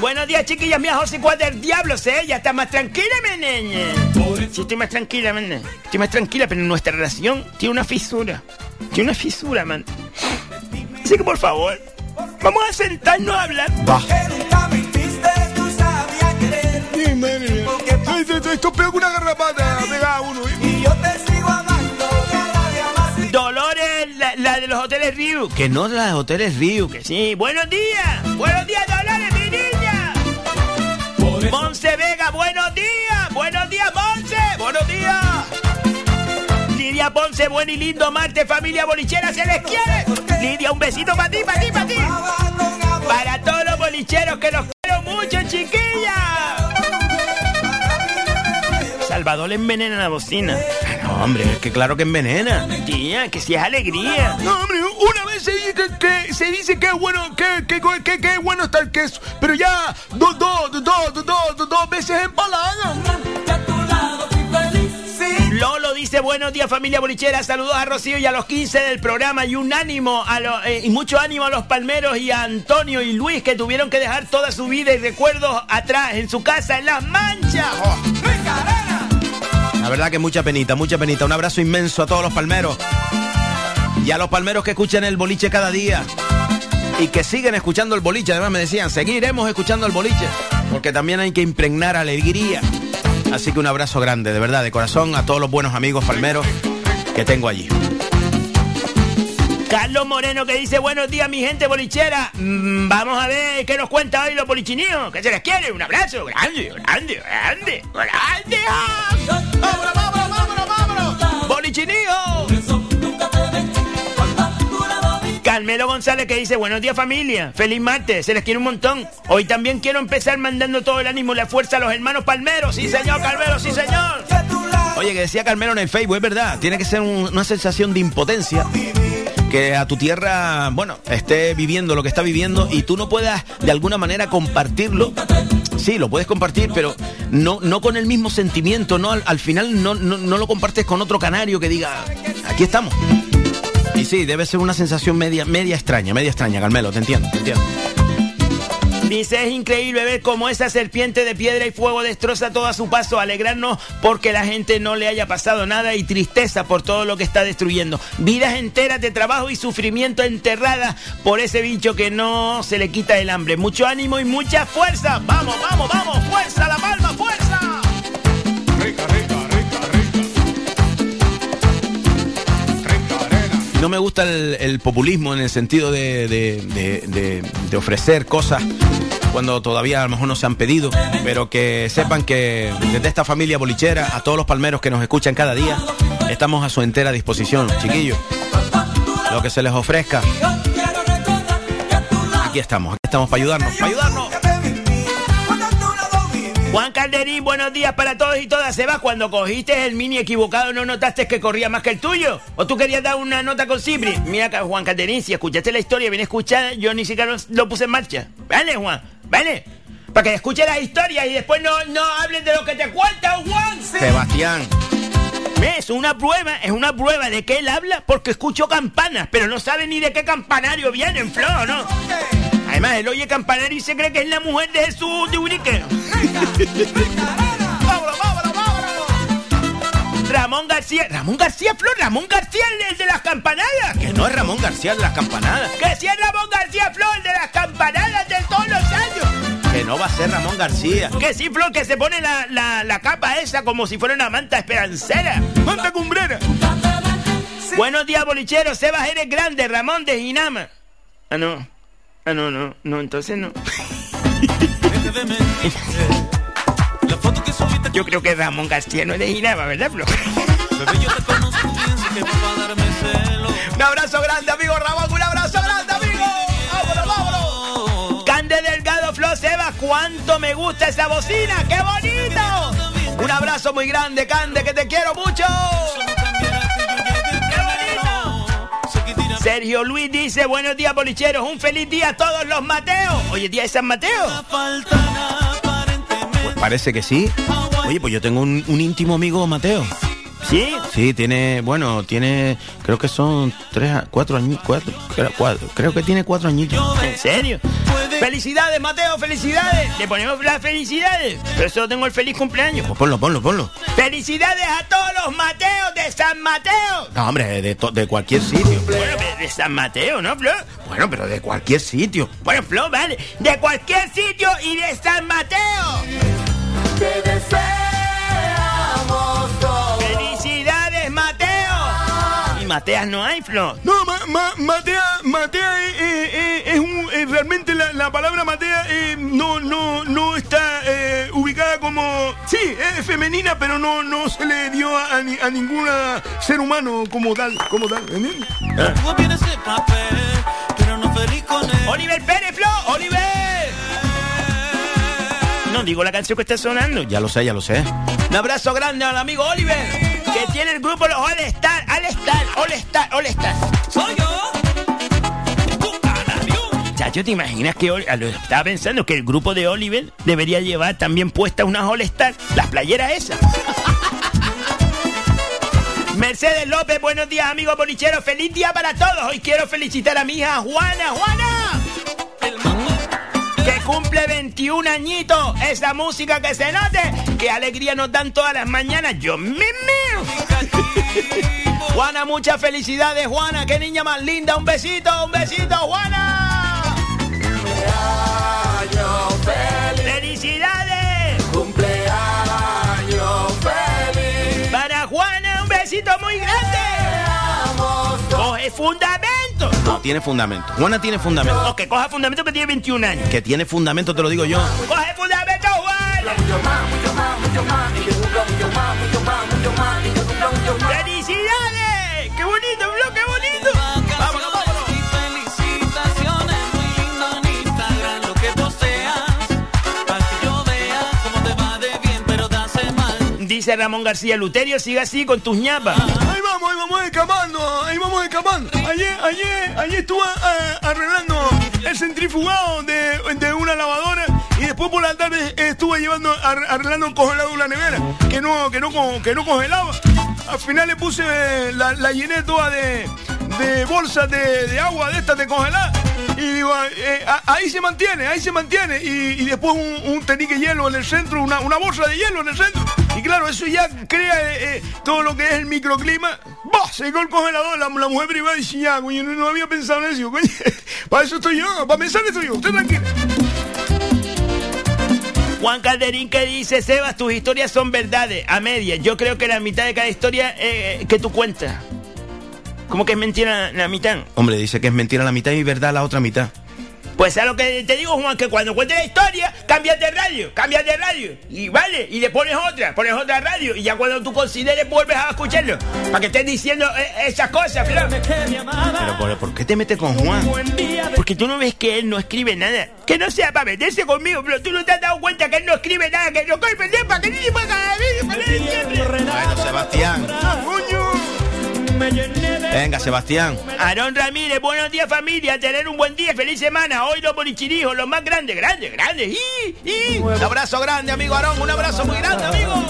Buenos días, chiquillas mías. José ¿cuál del diablo sé? ¿Ya está más tranquila, mi niña? Sí, estoy más tranquila, man. Estoy más tranquila, pero nuestra relación tiene una fisura. Tiene una fisura, man. Así que, por favor, vamos a sentarnos a hablar. Va. Esto es peor que una garrapata, pega uno. ¿eh? Y yo te sigo amando cada día más. Dolores, la, la de los hoteles Rio. Que no de los hoteles Rio, que sí. Buenos días. Buenos días, Dolores, mi niña. Monse Vega, buenos días. Buenos días, Monse. Buenos días. Lidia Ponce, buen y lindo martes, familia bolichera, se les quiere. Lidia, un besito para ti, para ti, para ti. Para todos los bolicheros que los quiero mucho, chiquilla. Salvador le envenena la bocina. No, hombre, es que claro que envenena. Tía, que si es alegría. No, hombre, una vez se dice que, se dice que es bueno, que, que, que, que es bueno está el queso, pero ya dos, dos, dos, dos, dos, dos, dos veces empalada. Lolo dice buenos días familia bolichera, saludos a Rocío y a los 15 del programa y un ánimo a lo- eh, y mucho ánimo a los palmeros y a Antonio y Luis que tuvieron que dejar toda su vida y recuerdos atrás en su casa en Las Manchas. Oh, La verdad que mucha penita, mucha penita. Un abrazo inmenso a todos los palmeros. Y a los palmeros que escuchan el boliche cada día. Y que siguen escuchando el boliche. Además me decían, seguiremos escuchando el boliche. Porque también hay que impregnar alegría. Así que un abrazo grande, de verdad, de corazón, a todos los buenos amigos palmeros que tengo allí. Carlos Moreno que dice buenos días mi gente bolichera. Mm, vamos a ver qué nos cuenta hoy los bolichiníos. Que se les quiere. Un abrazo grande, grande, grande, grande. ¡Ah! ¡Vámonos, vámonos, vámonos, vámonos! ¡Bolichiníos! Carmelo González que dice buenos días familia, feliz martes, se les quiere un montón. Hoy también quiero empezar mandando todo el ánimo y la fuerza a los hermanos Palmeros. Sí señor, Carmelo, sí señor. Oye, que decía Carmelo en el Facebook, es verdad, tiene que ser un- una sensación de impotencia. Que a tu tierra, bueno, esté viviendo lo que está viviendo y tú no puedas de alguna manera compartirlo. Sí, lo puedes compartir, pero no, no con el mismo sentimiento, no al, al final no, no, no lo compartes con otro canario que diga, aquí estamos. Y sí, debe ser una sensación media, media extraña, media extraña, Carmelo, te entiendo, te entiendo. Dice, es increíble ver cómo esa serpiente de piedra y fuego destroza todo a su paso, alegrarnos porque la gente no le haya pasado nada y tristeza por todo lo que está destruyendo. Vidas enteras de trabajo y sufrimiento enterradas por ese bicho que no se le quita el hambre. Mucho ánimo y mucha fuerza. Vamos, vamos, vamos, fuerza, la palma, No me gusta el, populismo en el sentido de- de ofrecer cosas cuando todavía a lo mejor no se han pedido, pero que sepan que desde esta familia bolichera, a todos los palmeros que nos escuchan cada día, estamos a su entera disposición, chiquillos. Lo que se les ofrezca, aquí estamos, aquí estamos para ayudarnos, para ayudarnos. Juan Calderín, buenos días para todos y todas. Seba, cuando cogiste el mini equivocado, ¿no notaste que corría más que el tuyo? ¿O tú querías dar una nota con Cipri? Mira Juan Calderín, si escuchaste la historia bien escuchada, yo ni siquiera lo, puse en marcha. ¿Vale, Juan? ¿Vale? Para que escuche las historias y después no, no hablen de lo que te cuentan, Juan. Sebastián, Es una prueba, es una prueba de que él habla porque escuchó campanas, pero no sabe ni de qué campanario vienen, Flo, ¿no? Además, él oye campanario y se cree que es la mujer de Jesús de Urique. ¡Vámonos, vámonos, vámonos! Ramón García, Ramón García, Flor, Ramón García, el de las campanadas. que no es Ramón García de las campanadas, Que si es Ramón García, Flor, el de las campanadas de todos los años. No va a ser Ramón García. Que sí, Flor, que se pone la, la, la capa esa como si fuera una manta esperancera. Manta cumbrera. Buenos días, bolicheros. Sebas, eres grande. Ramón de Ginama. Ah, no. Ah, no, no. No, entonces no. Yo creo que Ramón García no es de Ginama, ¿verdad, Flo? Un abrazo grande, amigo Ramón. ¿Cuánto me gusta esa bocina? ¡Qué bonito! Un abrazo muy grande, Cande, que te quiero mucho. Sergio Luis dice, buenos días, bolicheros, un feliz día a todos los Mateos. Hoy es día de San Mateo. Pues parece que sí. Oye, pues yo tengo un, un íntimo amigo Mateo. ¿Sí? Sí, tiene, bueno, tiene, creo que son tres, a- cuatro años, cuatro, creo, cuatro, creo que tiene cuatro añitos. ¿En serio? Felicidades, Mateo, felicidades. Le ponemos las felicidades. Pero solo tengo el feliz cumpleaños. Pues ponlo, ponlo, ponlo. Felicidades a todos los Mateos de San Mateo. No, hombre, de, to- de cualquier sitio. Bueno, de- de San Mateo, ¿no, Flo? Bueno, pero de cualquier sitio. Bueno, Flo, vale. De cualquier sitio y de San Mateo. ¡Felicidades, Mateas no hay, Flo. No, ma, ma- Matea, Matea eh, eh, eh, es un, realmente la, la palabra Matea eh, no, no, no está eh, ubicada como, sí, es femenina, pero no, no se le dio a, a ni- a ninguna ser humano como tal, como tal, ¿entiendes? Oliver Pérez, Flo, Oliver. No digo la canción que está sonando. Ya lo sé, ya lo sé. Un abrazo grande al amigo Oliver, que tiene el grupo Los All Star, All Star, All Star, All Star. Soy yo. Chacho, ¿te imaginas que estaba pensando que el grupo de Oliver debería llevar también puestas unas All Star, las playeras esas? Mercedes López, buenos días amigos bolicheros, feliz día para todos. Hoy quiero felicitar a mi hija Juana, Juana. Que cumple 21 añitos. Esa música que se note. Qué alegría nos dan todas las mañanas. Yo me Juana, muchas felicidades, Juana. Qué niña más linda. Un besito, un besito, Juana. ¡Felicidades! ¡Cumpleaños feliz! Para Juana, un besito muy grande. Coge fundamento. No, tiene fundamento. Juana tiene fundamento. O que coja fundamento que tiene 21 años. Que tiene fundamento, te lo digo yo. Coge fundamento, Juana. ¡Felicidades! Dice Ramón García Luterio, sigue así con tus ñapas. Ahí vamos, ahí vamos escapando, ahí vamos escapando. Ayer, ayer, ayer estuve eh, arreglando el centrifugado de, de una lavadora y después por la tarde estuve llevando, ar- arreglando el congelado de una nevera que no, que no, que no congelaba. Al final le puse, la, la llené toda de, de bolsas de, de agua de estas de congelar. Y digo, eh, ahí se mantiene, ahí se mantiene. Y, y después un, un tenique hielo en el centro, una, una bolsa de hielo en el centro. Y claro, eso ya crea eh, eh, todo lo que es el microclima. ¡Bah! Se el congelador, la, la mujer privada dice, ya, coño, no, no había pensado en eso, coño. Para eso estoy yo, para pensar estoy yo, usted tranquilo. Juan Calderín que dice, Sebas, tus historias son verdades, a medias. Yo creo que la mitad de cada historia eh, que tú cuentas. ¿Cómo que es mentira la mitad? Hombre, dice que es mentira la mitad y verdad la otra mitad. Pues a lo que te digo, Juan, que cuando cuentes la historia, cambias de radio, cambias de radio. Y vale, y le pones otra, pones otra radio. Y ya cuando tú consideres, vuelves a escucharlo. Para que estés diciendo eh, esas cosas, Flor. Pero ¿por, por qué te metes con Juan? Porque tú no ves que él no escribe nada. Que no sea para meterse conmigo, pero tú no te has dado cuenta que él no escribe nada, que no escribe para que ni se pueda Bueno, Sebastián. Venga, Sebastián. Aarón Ramírez, buenos días familia, tener un buen día, feliz semana. Hoy los bolichirijos, los más grandes, grandes, grandes. ¡Y, y! Un abrazo grande, amigo Aarón. Un abrazo muy grande, amigo.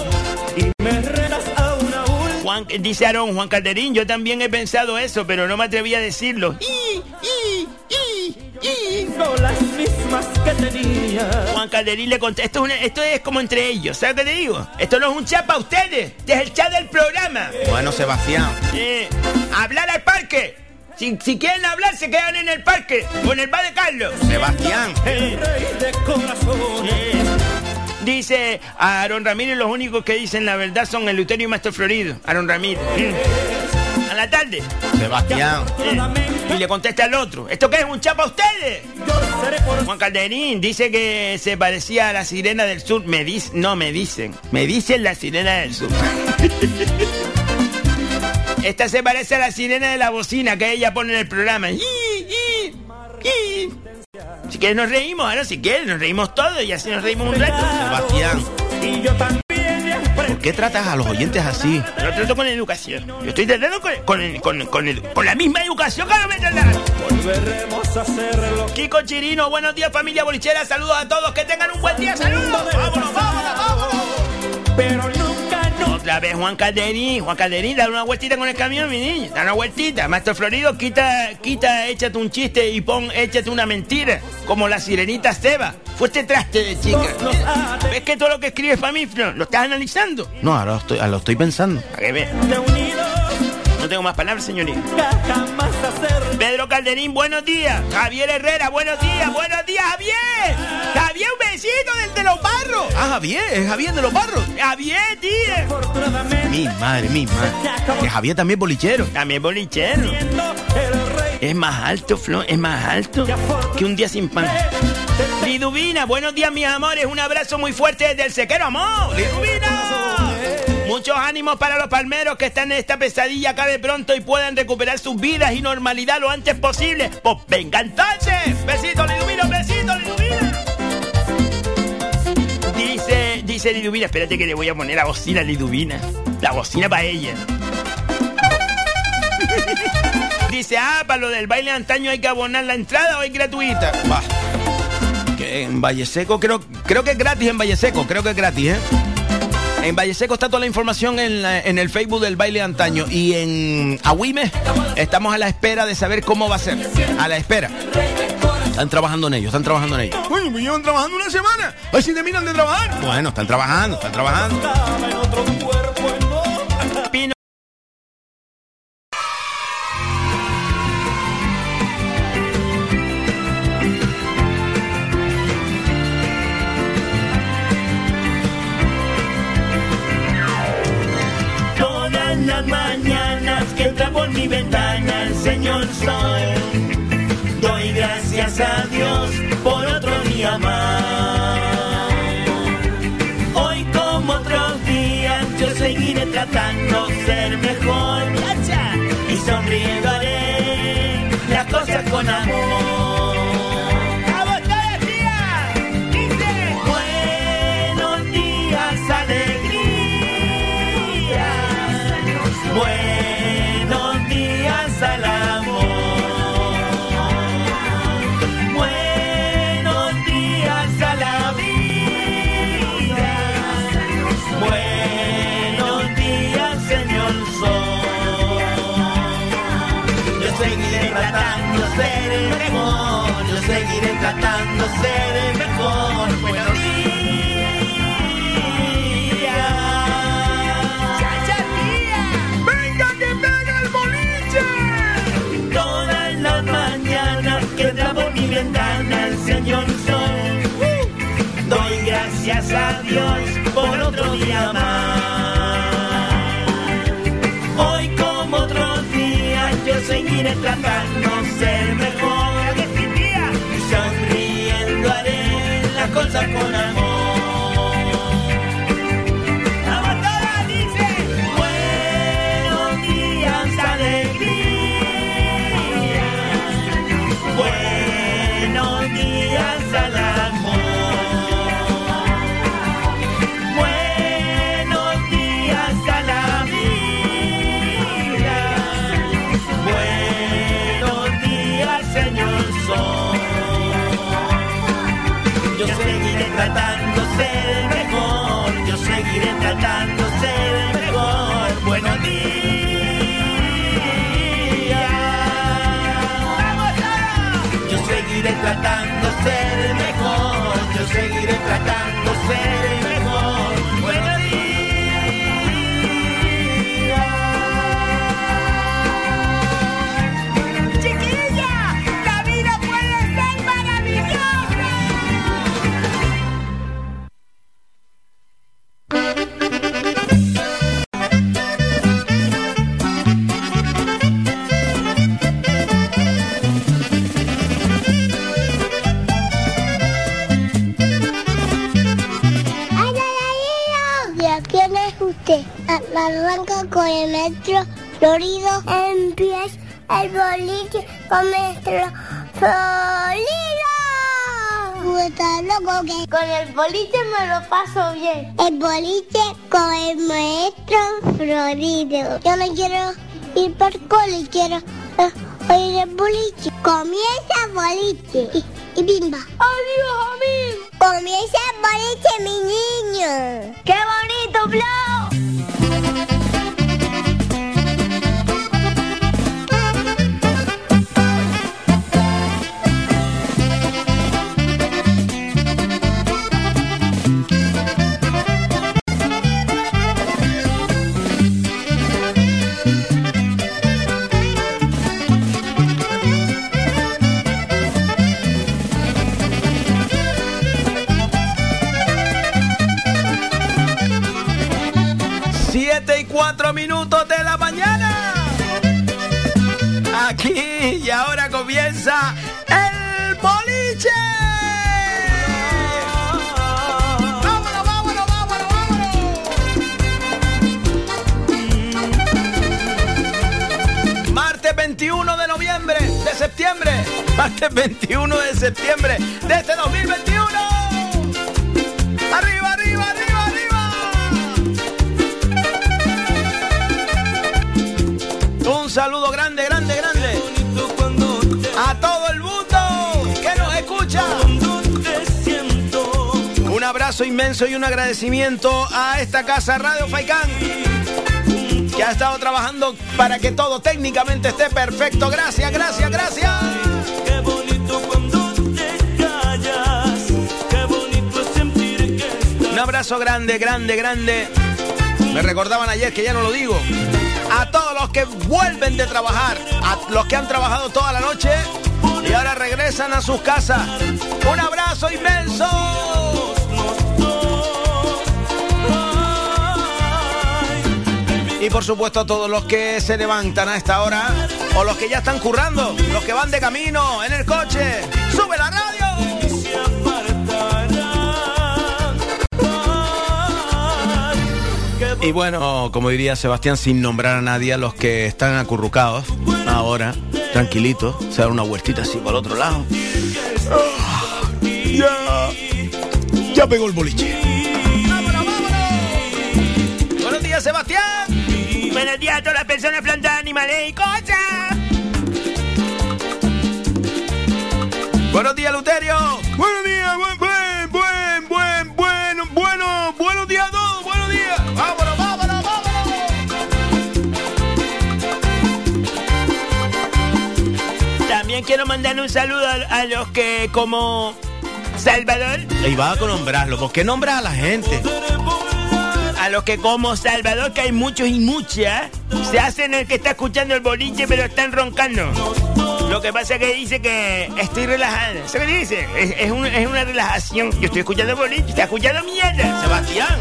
Juan, dice Aarón, Juan Calderín, yo también he pensado eso, pero no me atreví a decirlo. ¡Y, y, y! Son las mismas que tenía. Juan Calderín le contesta, esto, es una- esto es como entre ellos, ¿sabes qué te digo? Esto no es un chat para ustedes, este es el chat del programa. Bueno, Sebastián. Eh, hablar al parque. Si, si quieren hablar, se quedan en el parque o en el bar de Carlos. Sebastián. Eh, eh, Dice Aaron Ramírez, los únicos que dicen la verdad son el Luterio y Maestro Florido. Aaron Ramírez. Mm. La tarde. Sebastián. Y le contesta al otro, ¿esto qué es un chapa a ustedes? Juan Calderín dice que se parecía a la sirena del sur. Me dice, no me dicen, me dicen la sirena del sur. Esta se parece a la sirena de la bocina que ella pone en el programa. Si quieres nos reímos, ahora si quieres nos reímos todos y así nos reímos un rato. Sebastián. Y yo también. ¿Por qué tratas a los oyentes así? Lo trato con educación. Yo estoy tratando con, con, con, con la misma educación que lo me tratan. Volveremos a hacerlo. Kiko Chirino, buenos días familia bolichera, saludos a todos, que tengan un buen día, saludos. Vámonos, vámonos, vámonos. Pero Otra vez Juan Calderín, Juan Calderín, dale una vueltita con el camión, mi niño, dale una vueltita. Maestro Florido, quita, quita, échate un chiste y pon, échate una mentira, como la sirenita Seba. Fue este traste de chica. ¿Ves que todo lo que escribes para mí, Flor, lo estás analizando? No, ahora lo estoy, ahora lo estoy pensando. A que ve. No tengo más palabras, señorita. Pedro Calderín, buenos días. Javier Herrera, buenos días. Buenos días, Javier. Javier, un besito del de los barros. Ah, Javier, es Javier de los barros. Javier, tío. Mi madre, mi madre. Que Javier también bolichero. También bolichero. Es más alto, Flo, es más alto que un día sin pan. Liduvina, buenos días, mis amores. Un abrazo muy fuerte desde el sequero, amor. Liduvina. Muchos ánimos para los palmeros que están en esta pesadilla. Acabe pronto y puedan recuperar sus vidas y normalidad lo antes posible. Pues venga entonces. Besito, Liduvina, besito, Liduvina. Dice, dice Liduvina, espérate que le voy a poner la bocina a Liduvina. La bocina para ella. Dice, ah, para lo del baile antaño hay que abonar la entrada o es gratuita. Que en Valle Seco creo, creo que es gratis en Valle Seco, creo que es gratis, ¿eh? En Valle Seco está toda la información en, la- en el Facebook del baile antaño. Y en Agüime estamos a la espera de saber cómo va a ser. A la espera. Están trabajando en ello, están trabajando en ello. Coño, me llevan trabajando una semana. A ver si terminan de trabajar. Bueno, están trabajando, están trabajando. Tratando ser mejor. Y sonriendo haré las cosas con amor. Tratando de mejor. Buenos días. ¡Venga que pega el boliche! Todas las mañanas que por mi ventana el señor sol. Doy gracias a Dios por otro día más. Seguiré tratando el boliche con nuestro florido. Con el boliche me lo paso bien. El boliche con el maestro florido. Yo no quiero ir por cole, quiero eh, oír el boliche. Comienza el boliche y, y bimba. ¡Adiós, amigo! Comienza el boliche, mi niño. ¡Qué bonito, 21 de noviembre, de septiembre. Martes 21 de septiembre de este 2021. ¡Arriba, arriba, arriba, arriba! Un saludo grande, grande, grande. A todo el mundo que nos escucha. Un abrazo inmenso y un agradecimiento a esta casa Radio Faicán. Que ha estado trabajando para que todo técnicamente esté perfecto. Gracias, gracias, gracias. Un abrazo grande, grande, grande. Me recordaban ayer que ya no lo digo. A todos los que vuelven de trabajar, a los que han trabajado toda la noche y ahora regresan a sus casas. Un abrazo inmenso. Y por supuesto a todos los que se levantan a esta hora o los que ya están currando, los que van de camino en el coche. ¡Sube la radio! Y bueno, como diría Sebastián, sin nombrar a nadie, a los que están acurrucados ahora, tranquilitos, se dan una vueltita así por otro lado. Ah, ya, ya pegó el boliche. Buenos días a todas las personas, plantas, animales y cosas. Buenos días, Luterio. Buenos días, buen, buen, buen, buen, bueno, bueno, buenos días a todos, buenos días. Vámonos, vámonos, vámonos. También quiero mandar un saludo a, a los que como Salvador, Y va a nombrarlo, ¿por qué nombras a la gente? A los que como Salvador, que hay muchos y muchas, se hacen el que está escuchando el boliche pero están roncando. Lo que pasa es que dice que estoy relajada. ¿Sabes qué dice? Es, es un- es una relajación. Yo estoy escuchando boliche, está escuchando mierda. Sebastián.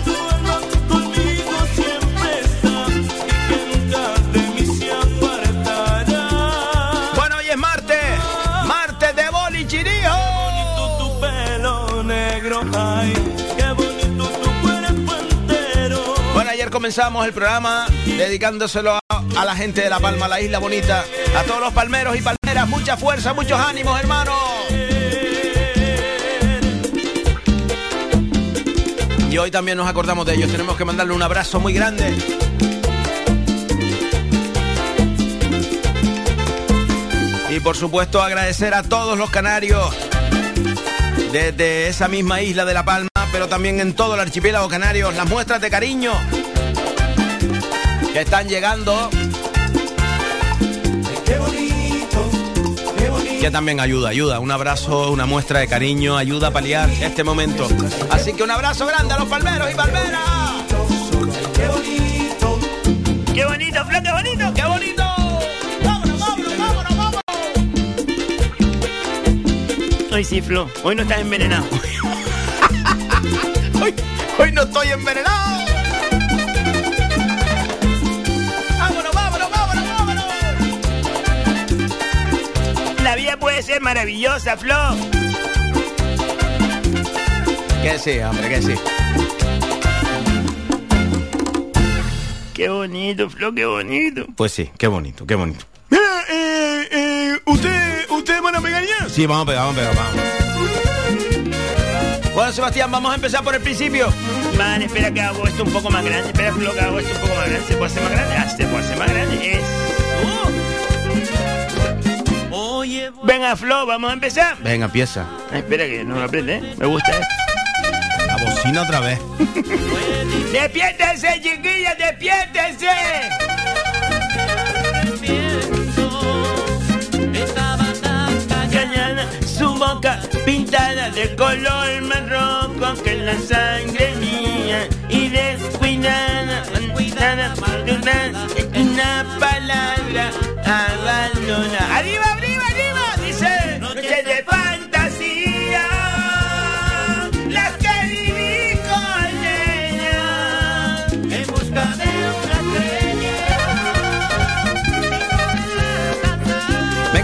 Comenzamos el programa dedicándoselo a, la gente de La Palma, la isla bonita, a todos los palmeros y palmeras. Mucha fuerza, muchos ánimos, hermanos. Y hoy también nos acordamos de ellos. Tenemos que mandarle un abrazo muy grande. Y por supuesto agradecer a todos los canarios desde esa misma isla de La Palma, pero también en todo el archipiélago canario, las muestras de cariño que están llegando. Que también ayuda, ayuda. Un abrazo, una muestra de cariño, ayuda a paliar este momento. Así que un abrazo grande a los palmeros y palmeras. ¡Qué bonito, Flo, qué bonito! ¡Qué bonito! ¡Vámonos, vámonos, vámonos, vámonos! Hoy sí, Flo, hoy no estás envenenado. Hoy, hoy no estoy envenenado. Ser maravillosa, Flo. Que sí, hombre, que sí. qué bonito, Flo, qué bonito. Pues sí, qué bonito, qué bonito. Mira, eh, eh, ¿usted, ¿ustedes van a pegar ya? Sí, vamos a pegar, vamos a pegar, vamos. Bueno, Sebastián, vamos a empezar por el principio. Vale, espera que hago esto un poco más grande. Espera, Flo, que hago esto un poco más grande. ¿Se puede hacer más grande? Ah, se puede hacer más grande. Eso. Venga, Flo, vamos a empezar. Venga, empieza. Ah, espera que no lo aprende, ¿eh? Me gusta esto. La bocina otra vez. ¡Despiértense, chiquillas, despiértense! Su boca pintada de color marrón con que la sangre mía y descuidada, cuidada, una palabra abandona. ¡Arriba, arriba, arriba!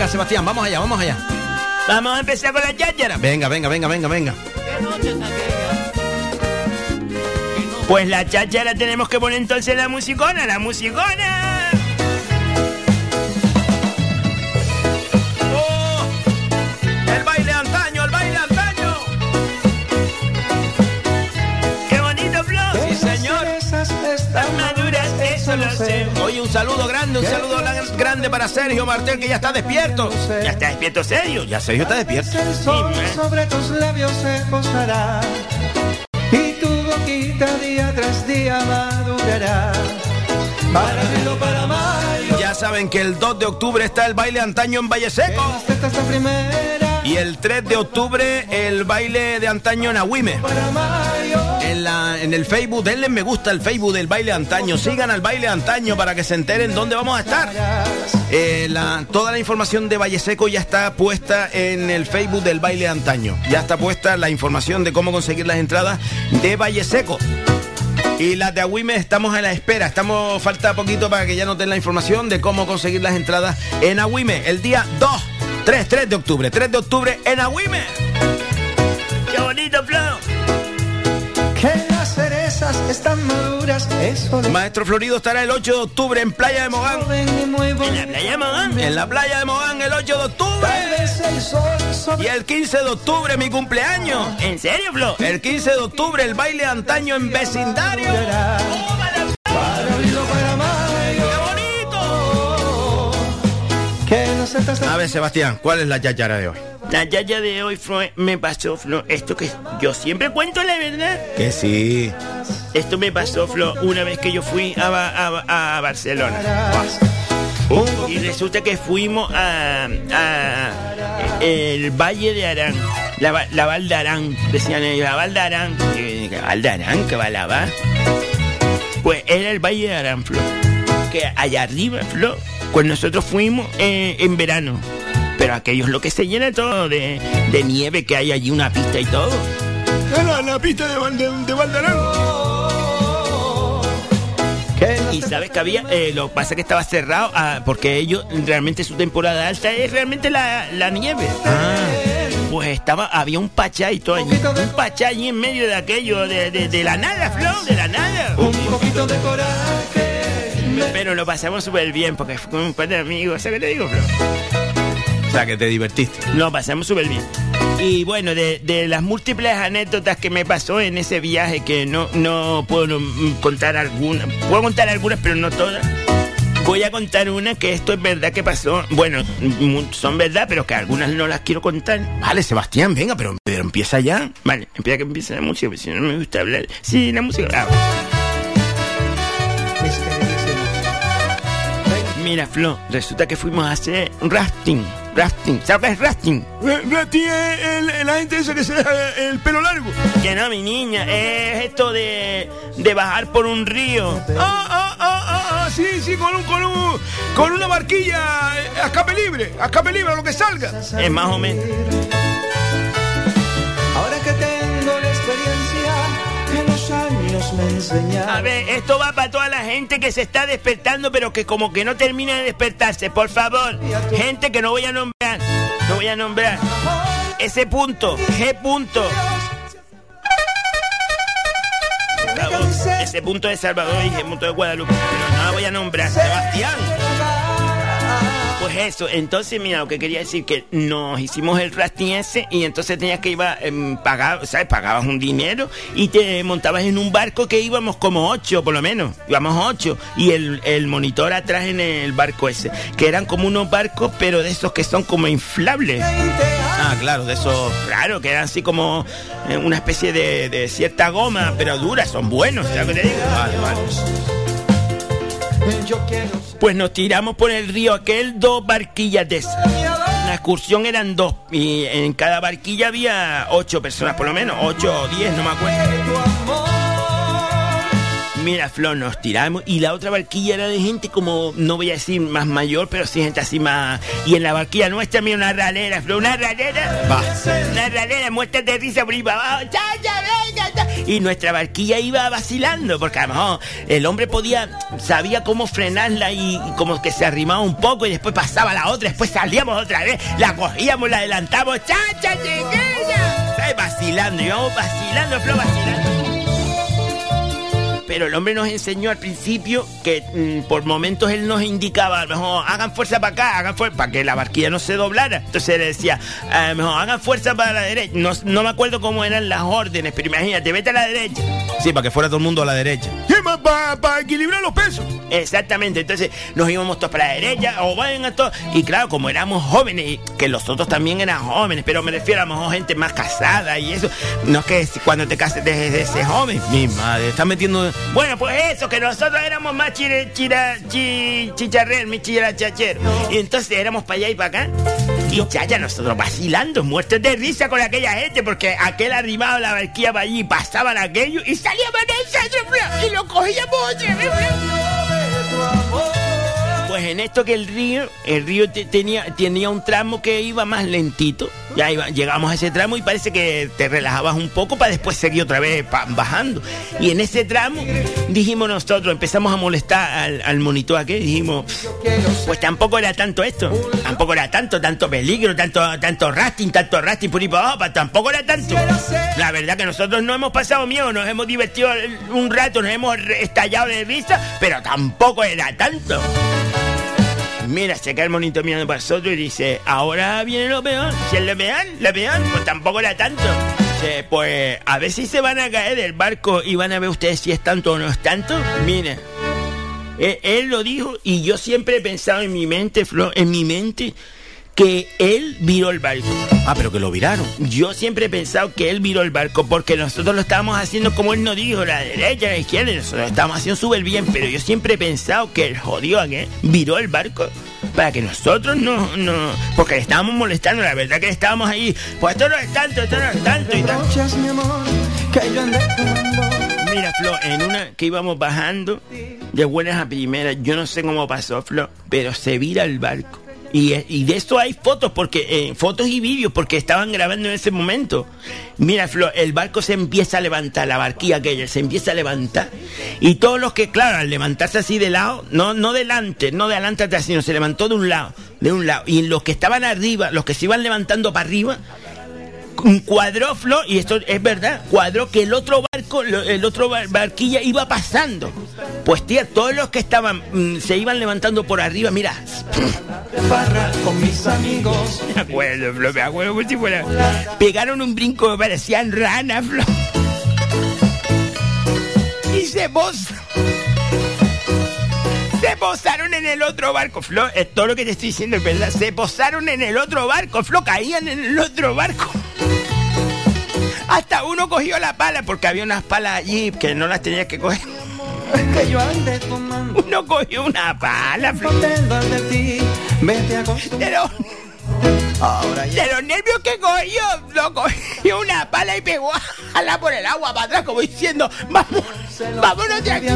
Venga, Sebastián, vamos allá, vamos allá. Vamos a empezar con la cháchara. Venga, venga, venga, venga, venga. Pues la cháchara tenemos que poner entonces la musicona, la musicona. Oye, un saludo grande, un saludo gran- grande para Sergio Martel, que ya está despierto. ¿Ya está despierto serio? Ya Sergio está despierto. El sol sobre tus labios se posará y tu boquita día tras día madurará. Para para mal, Ya saben que el 2 de octubre está el baile antaño en Valle Seco. esta es la primera. Y el 3 de octubre el baile de antaño en Agüime. En, la, en el Facebook, denle me gusta al Facebook del baile antaño. Sigan al baile antaño para que se enteren dónde vamos a estar. Eh, la- toda la información de Valle Seco ya está puesta en el Facebook del baile antaño. Ya está puesta la información de cómo conseguir las entradas de Valle Seco. Y las de Agüime estamos a la espera. Estamos, falta poquito para que ya nos den la información de cómo conseguir las entradas en Agüime. El día 2, 3, 3 de octubre. 3 de octubre en Agüime. ¡Qué bonito, Flo! que las cerezas están maduras, eso Maestro Florido estará el 8 de octubre en Playa de Mogán. En la playa Mogán. En la playa de Mogán el 8 de octubre. El sol Y el 15 de octubre mi cumpleaños. ¿En serio, Flo? El 15 de octubre el baile antaño en vecindario. para A ver, Sebastián, ¿cuál es la yayara de hoy? La yaya de hoy, Flo, me pasó, Flo, esto que yo siempre cuento la verdad. Que sí. Esto me pasó, Flo, una vez que yo fui a, Ba- a- a Barcelona. Y resulta que fuimos a, a el Valle de Arán, la, la Val de Arán, decían ellos, la Val de Arán. ¿Val de Arán? ¿Qué va la va? Pues era el Valle de Arán, Flo. Que allá arriba, Flo, pues nosotros fuimos eh, en verano. Pero aquello es lo que se llena todo de, de nieve, que hay allí una pista y todo. La, la pista de, de, de Valdarán. Y sabes que había, eh, lo que pasa es que estaba cerrado ah, porque ellos realmente su temporada alta es realmente la, la nieve. Pues estaba, había un pachá y todo allí. Un pachá allí en medio de aquello, de, de- de la nada, Flor, de la nada. un poquito de coraje. Pero lo pasamos súper bien porque fue con un par de amigos. ¿Sabes qué te digo, Flor? O sea, que te divertiste. Lo pasamos súper bien. Y bueno, de, de las múltiples anécdotas que me pasó en ese viaje, que no, no puedo mm, contar algunas, puedo contar algunas, pero no todas. Voy a contar una que esto es verdad que pasó. Bueno, mm, son verdad, pero que algunas no las quiero contar. Vale, Sebastián, venga, pero, pero empieza ya. Vale, empieza que empiece la música, porque si no me gusta hablar. Sí, la música. ah. Mira, Flo, resulta que fuimos a hacer rafting. Rafting, ¿sabes rafting? Eh, Rati es el- la gente esa que se da el pelo largo. Que no, mi niña, es esto de, de bajar por un río. Ah, ah, ah, ah, ah, sí, sí, con un, con un, con una barquilla eh, a escape libre, a escape libre, a lo que salga. Es más o menos. Me. A ver, esto va para toda la gente que se está despertando, pero que como que no termina de despertarse. Por favor, gente que no voy a nombrar, no voy a nombrar. Ese punto, G punto. Ese punto de Salvador dije punto de Guadalupe, pero no la voy a nombrar, Sebastián. Pues eso, entonces mira, lo que quería decir que nos hicimos el rafting ese y entonces tenías que iba em, pagar, ¿sabes? Pagabas un dinero y te montabas en un barco que íbamos como ocho por lo menos, íbamos ocho y el, el monitor atrás en el barco ese, que eran como unos barcos pero de esos que son como inflables. Ah, claro, de esos, claro, que eran así como eh, una especie de, de cierta goma, pero duras, son buenos. Pues nos tiramos por el río aquel dos barquillas de esas. La excursión eran dos y en cada barquilla había ocho personas por lo menos, ocho o diez, no me acuerdo. Mira, Flor, nos tiramos y la otra barquilla era de gente como, no voy a decir más mayor, pero sí gente así más... Y en la barquilla nuestra, mira, una ralera, Flor, una ralera. Va. Una ralera, muestras de risa por ahí para abajo. Y nuestra barquilla iba vacilando, porque a lo mejor el hombre podía, sabía cómo frenarla y, y como que se arrimaba un poco y después pasaba la otra, después salíamos otra vez, la cogíamos, la adelantamos, cha, cha, chiquilla. Vacilando, íbamos vacilando, Flor, vacilando. Pero el hombre nos enseñó al principio que mm, por momentos él nos indicaba, a lo mejor hagan fuerza para acá, hagan fuerza para que la barquilla no se doblara. Entonces él decía, a lo mejor hagan fuerza para la derecha. No, no me acuerdo cómo eran las órdenes, pero imagínate, vete a la derecha. Sí, para que fuera todo el mundo a la derecha. Para equilibrar los pesos. Exactamente, entonces nos íbamos todos para la derecha o vayan a todos. Y claro, como éramos jóvenes, y que los otros también eran jóvenes, pero me refiero a lo mejor gente más casada y eso. No es que cuando te cases desde ese joven. Mi madre, está metiendo. Bueno, pues eso, que nosotros éramos más chire, chira, chi, chicharrel, mi chachero. Y entonces éramos para allá y para acá. Y chacha, nosotros vacilando, muertos de risa con aquella gente, porque aquel arribaba la barquilla para allí, pasaban aquello y salíamos en el centro y lo cogíamos otra vez, Flo. En esto que el río, el río te- tenía, tenía un tramo que iba más lentito. Ya iba, llegamos a ese tramo y parece que te relajabas un poco para después seguir otra vez bajando. Y en ese tramo dijimos nosotros, empezamos a molestar al, al monitor aquel, dijimos, pues tampoco era tanto esto, tampoco era tanto, tanto peligro, tanto, tanto tanto rasting por ahí para abajo, tampoco era tanto. La verdad que nosotros no hemos pasado miedo, nos hemos divertido un rato, nos hemos estallado de risa, pero tampoco era tanto. Mira, se queda el monito mirando para nosotros y dice, ahora viene lo peor. Si es lo peor, lo peor, pues tampoco era tanto. Dice, pues a ver si se van a caer del barco y van a ver ustedes si es tanto o no es tanto. Mira, él, él lo dijo y yo siempre he pensado en mi mente, Flo, en mi mente, que él viró el barco. Ah, pero que lo viraron. Yo siempre he pensado que él viró el barco porque nosotros lo estábamos haciendo como él nos dijo, la derecha, la izquierda, y nosotros lo estábamos haciendo súper bien, pero yo siempre he pensado que el jodido aquel viró el barco para que nosotros no, no, porque le estábamos molestando, la verdad que estábamos ahí, pues esto no es tanto, esto no es tanto y que tomando. Mira, Flo, en una que íbamos bajando de buenas a primeras, yo no sé cómo pasó, Flo, pero se vira el barco. Y, de esto hay fotos, porque eh, fotos y vídeos, porque estaban grabando en ese momento. Mira, Flo, el barco se empieza a levantar, la barquilla aquella se empieza a levantar. Y todos los que, claro, al levantarse así de lado, no, no delante, no de adelante atrás, sino se levantó de un lado, de un lado. Y los que estaban arriba, los que se iban levantando para arriba, cuadró Flo, y esto es verdad, cuadró que el otro barco, el otro bar- barquilla iba pasando. Pues tía, todos los que estaban, mm, se iban levantando por arriba, mira, con mis amigos. me acuerdo, Flo, me acuerdo como si fuera. Pegaron un brinco que parecían ranas, Flo. Y se pos. Se posaron en el otro barco, Flo. Es todo lo que te estoy diciendo, es verdad. Se posaron en el otro barco, Flo. Caían en el otro barco. Hasta uno cogió la pala, porque había unas palas allí que no las tenía que coger. Que yo andé tomando. Uno cogió una pala. Pero Ahora ya. de los nervios que cogió, lo cogió una pala y pegó a jalar por el agua para atrás, como diciendo, vamos, vámonos de aquí.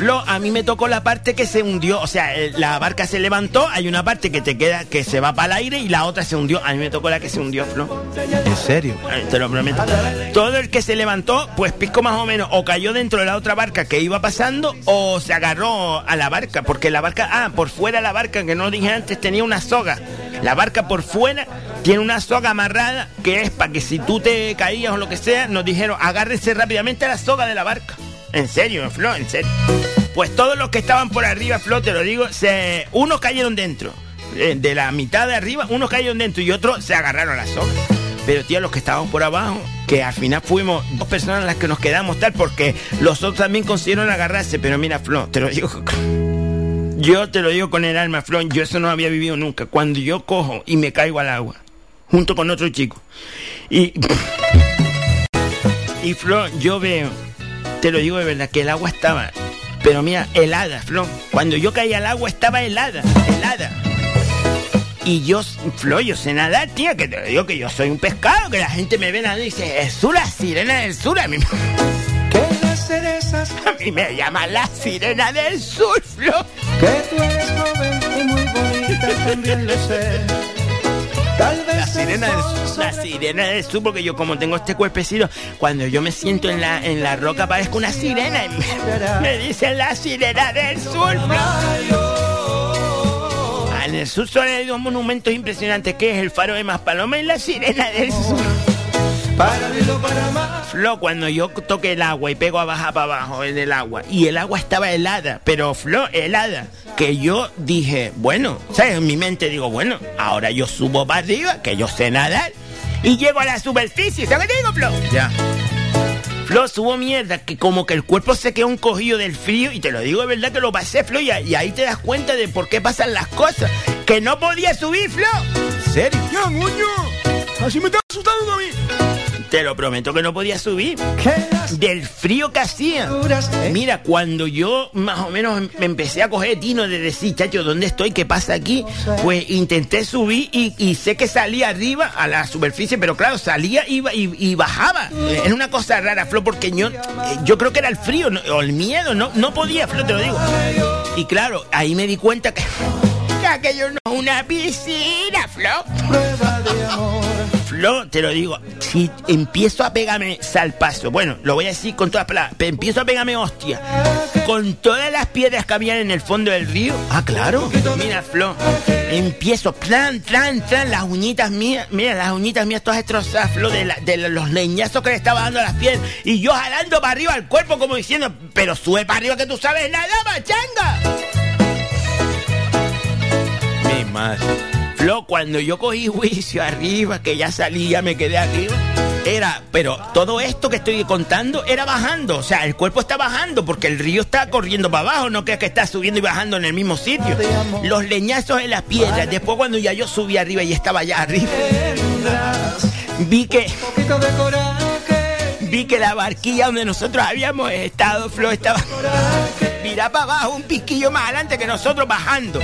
Flo, a mí me tocó la parte que se hundió, o sea, eh, la barca se levantó, hay una parte que te queda, que se va para el aire y la otra se hundió. A mí me tocó la que se hundió, Flo. ¿En serio? Te lo prometo. Todo el que se levantó, pues pisco más o menos, o cayó dentro de la otra barca que iba pasando, o se agarró a la barca, porque la barca, ah, por fuera la barca, que no dije antes, tenía una soga. La barca por fuera tiene una soga amarrada que es para que si tú te caías o lo que sea, nos dijeron, agárrese rápidamente a la soga de la barca. En serio, Flo, en serio. Pues todos los que estaban por arriba, Flo, te lo digo, se, unos cayeron dentro. Eh, De la mitad de arriba, unos cayeron dentro y otros se agarraron a la soga. Pero, tío, los que estaban por abajo, que al final fuimos dos personas las que nos quedamos tal, porque los otros también consiguieron agarrarse. Pero mira, Flo, te lo digo. Yo te lo digo con el alma, Flo, yo eso no había vivido nunca. Cuando yo cojo y me caigo al agua, junto con otro chico, y. Y Flo, yo veo, te lo digo de verdad, que el agua estaba, pero mira, helada, Flo. Cuando yo caí al agua estaba helada, helada. Y yo, Flo, yo sé nadar, tía, que te lo digo que yo soy un pescado, que la gente me ve nadando y dice, es la sirena del sur. A a mí me llaman la sirena del sur, Flo. Que tú eres joven y muy bonita, también lo sé. Tal vez La sirena del sur. La sirena del sur, porque yo como tengo este cuerpecito, cuando yo me siento en la, en la roca parezco una sirena. Y me, me dicen la sirena del sur, Flo. Ah, En el sur hay dos monumentos impresionantes, que es el faro de Maspaloma y la sirena del sur. Para. Flo, cuando yo toqué el agua y pego a bajar para abajo en el agua, y el agua estaba helada, pero Flo, helada, que yo dije, bueno, ¿sabes? En mi mente digo, bueno, ahora yo subo para arriba, que yo sé nadar, y llego a la superficie, ¿sabes qué digo, Flo? Ya. Flo, subo mierda, que como que el cuerpo se quedó encogido del frío, y te lo digo de verdad que lo pasé, Flo, y, y ahí te das cuenta de por qué pasan las cosas, que no podía subir, Flo. ¿En serio? Ya, coño. Así me está asustando a mí. Te lo prometo que no podía subir. Del frío que hacía. Mira, cuando yo más o menos me empecé a coger tino de decir, chacho, ¿dónde estoy? ¿Qué pasa aquí? Pues intenté subir y, y sé que salía arriba a la superficie, pero claro, salía y, y, y bajaba. Era una cosa rara, Flo, porque yo, eh, yo creo que era el frío o el miedo, no, no podía, Flo, te lo digo. Y claro, ahí me di cuenta que, que aquello no es una piscina, Flo. Prueba de amor. Flo, te lo digo, si empiezo a pegarme salpazo, bueno, lo voy a decir con todas palabras, pero empiezo a pegarme hostia, con todas las piedras que habían en el fondo del río. Ah, claro. Mira, Flo, empiezo, plan, plan, plan, las uñitas mías, mira, las uñitas mías todas destrozadas, Flo, de, los leñazos que le estaba dando a las piedras, y yo jalando para arriba el cuerpo como diciendo, pero sube para arriba que tú sabes nada, machanga. Mi madre. Flo, cuando yo cogí juicio arriba, que ya salía, me quedé arriba, era, pero todo esto que estoy contando era bajando, o sea, el cuerpo está bajando porque el río está corriendo para abajo, no que es que está subiendo y bajando en el mismo sitio. Los leñazos en las piedras, después cuando ya yo subí arriba y estaba allá arriba, vi que, vi que la barquilla donde nosotros habíamos estado, Flo, estaba, mira para abajo, un piquillo más adelante que nosotros bajando.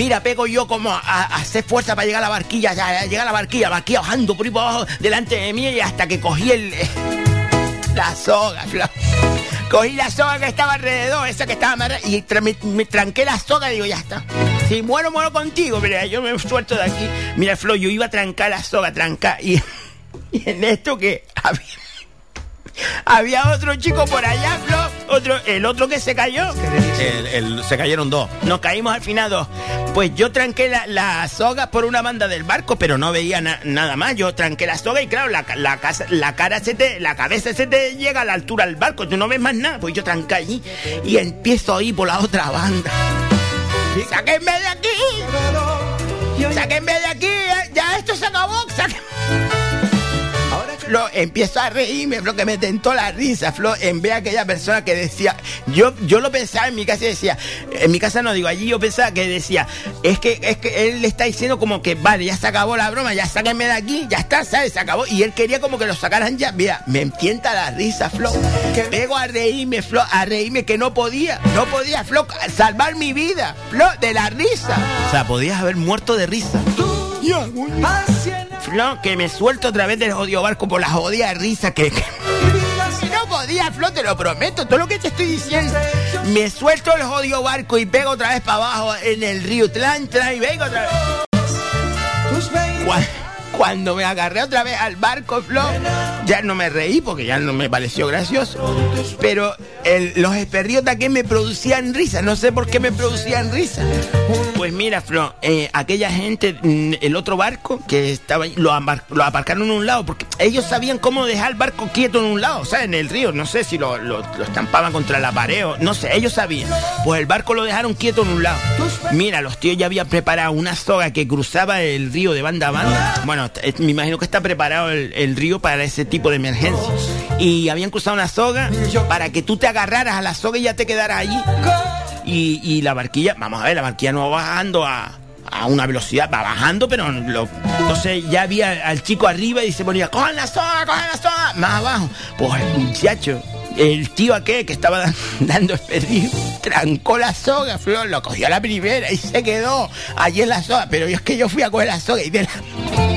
Mira, pego yo como a, hacer fuerza para llegar a la barquilla, ya, llegar a la barquilla, la barquilla bajando por ahí por abajo delante de mí y hasta que cogí el la soga, Flo. Cogí la soga que estaba alrededor, esa que estaba amarrada, y me, me tranqué la soga y digo, ya está. Si muero, muero contigo, mira, yo me suelto de aquí. Mira, Flo, yo iba a trancar la soga, trancar, y, y en esto que había, había otro chico por allá, Flo, otro, el otro que se cayó. El- el- se cayeron dos. Nos caímos al final dos. Pues yo tranqué la, la soga por una banda del barco, pero no veía na- nada más. Yo tranqué la soga y claro, la, la, casa, la cara se te, la cabeza se te llega a la altura del barco. Tú no ves más nada. Pues yo tranqué allí y empiezo a ir por la otra banda. ¡Sáquenme de aquí! ¡Sáquenme de aquí! ¡Ya esto se acabó! ¡Sáquenme! Flo, empiezo a reírme, Flo, que me tentó la risa, Flo, en vez de aquella persona que decía, yo, yo lo pensaba en mi casa y decía, en mi casa no digo, allí yo pensaba que decía, es que, es que él le está diciendo como que, vale, ya se acabó la broma, ya sáquenme de aquí, ya está, ¿sabes? Se acabó. Y él quería como que lo sacaran ya. Mira, me entienta la risa, Flo. Pego a reírme, Flo, a reírme que no podía, no podía, Flo, salvar mi vida, Flo, de la risa. O sea, podías haber muerto de risa. Flo, que me suelto otra vez del jodido barco por la jodida risa que, que no podía, Flo, te lo prometo, todo lo que te estoy diciendo. Me suelto el jodido barco y pego otra vez para abajo en el río, tlan, y vengo otra vez. Cuando me agarré otra vez al barco, Flo, ya no me reí porque ya no me pareció gracioso. Pero el- los esperriotas que me producían risa, no sé por qué me producían risa. Pues mira, Flo, eh, aquella gente, mm, el otro barco que estaba ahí, lo, lo aparcaron en un lado, porque ellos sabían cómo dejar el barco quieto en un lado, o sea, en el río, no sé si lo, lo- lo estampaban contra la pared o no sé, ellos sabían. Pues el barco lo dejaron quieto en un lado. Mira, los tíos ya habían preparado una soga que cruzaba el río de banda a banda. Bueno, t- me imagino que está preparado el, río para ese tipo de emergencia. Y habían cruzado una soga para que tú te agarraras a la soga y ya te quedaras allí. Y, la barquilla, vamos a ver, la barquilla no va bajando a, a una velocidad, va bajando, pero entonces ya había al chico arriba y se ponía, cojan la soga, cojan la soga, más abajo. Pues el muchacho, el tío aquel que estaba dan- dando el pedido, trancó la soga, Flor, lo cogió a la primera y se quedó allí en la soga, pero yo es que yo fui a coger la soga y de la,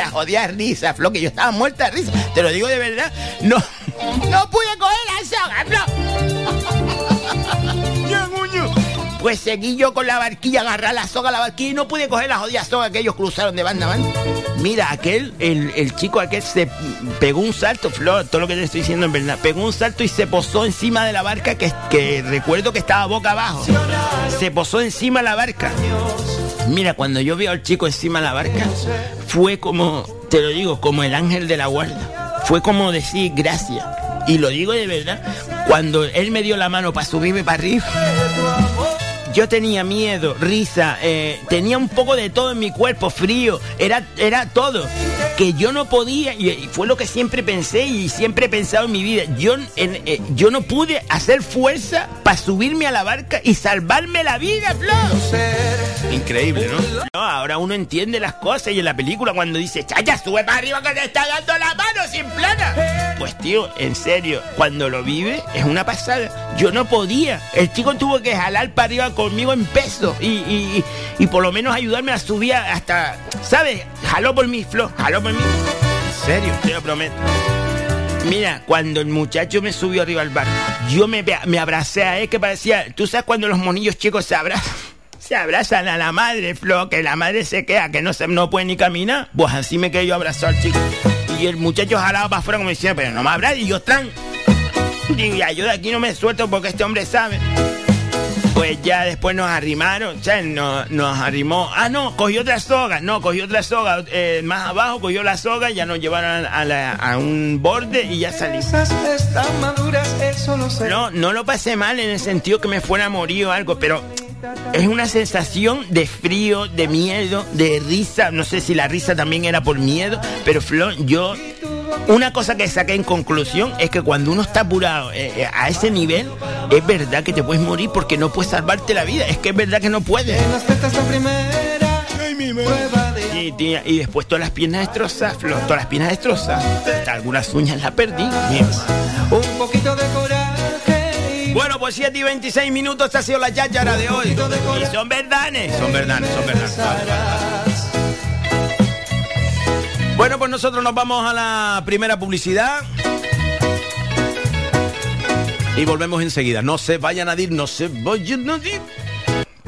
la jodida risa, Flor, que yo estaba muerta de risa, te lo digo de verdad, no, no pude coger la soga, Flor. Pues seguí yo con la barquilla, agarrar la soga a la barquilla y no pude coger la jodida soga que ellos cruzaron de banda a banda. Mira, aquel, el, el chico aquel se pegó un salto, Flor, todo lo que te estoy diciendo en verdad, pegó un salto y se posó encima de la barca que, que recuerdo que estaba boca abajo. Se posó encima de la barca. Mira, cuando yo vi al chico encima de la barca, fue como, te lo digo, como el ángel de la guarda. Fue como decir gracias. Y lo digo de verdad, cuando él me dio la mano para subirme para arriba, yo tenía miedo, risa, eh, tenía un poco de todo en mi cuerpo, frío, era, era todo. Que yo no podía, y, fue lo que siempre pensé y siempre he pensado en mi vida. Yo, en- eh, yo no pude hacer fuerza para subirme a la barca y salvarme la vida, Flo. Increíble, ¿no? No, Ahora uno entiende las cosas y en la película cuando dice, chaya, sube para arriba que te está dando la mano sin plana. Pues tío, en serio, cuando lo vive es una pasada. Yo no podía. El chico tuvo que jalar para arriba conmigo en peso y, y- y- por lo menos ayudarme a subir hasta, ¿sabes? Jaló por mí, Flo, jaló por mí. En serio, te lo prometo. Mira, cuando el muchacho me subió arriba al barco, yo me, me abracé a él que parecía, tú sabes cuando los monillos chicos se abrazan, se abrazan a la madre, Flo, que la madre se queda, que no, se, no puede ni caminar, pues así me quedé yo abrazado al chico. Y el muchacho jalaba para afuera como diciendo, pero no me abraza, y yo tran. Digo, yo aquí no me suelto porque este hombre sabe. Pues ya después nos arrimaron, o sea, nos, nos arrimó. Ah, no, cogió otra soga, no, cogió otra soga. eh, más abajo cogió la soga, ya nos llevaron a, la- a un borde y ya sé. No, no lo pasé mal en el sentido que me fuera a morir o algo, pero es una sensación de frío, de miedo, de risa. No sé si la risa también era por miedo, pero Flor, yo. Una cosa que saqué en conclusión es que cuando uno está apurado eh, eh, a ese nivel, es verdad que te puedes morir porque no puedes salvarte la vida. Es que es verdad que no puedes. Tía, y después todas las piernas destrozadas, Flor, todas las piernas destrozadas. Hasta algunas uñas las perdí. Un poquito de coraje. Bueno, pues 7 y 26 minutos, esta ha sido la cháchara de hoy. Y son verdanes. Son verdanes, son verdanes. Bueno, pues nosotros nos vamos a la primera publicidad. Y volvemos enseguida. No se vayan a ir, no se vayan a.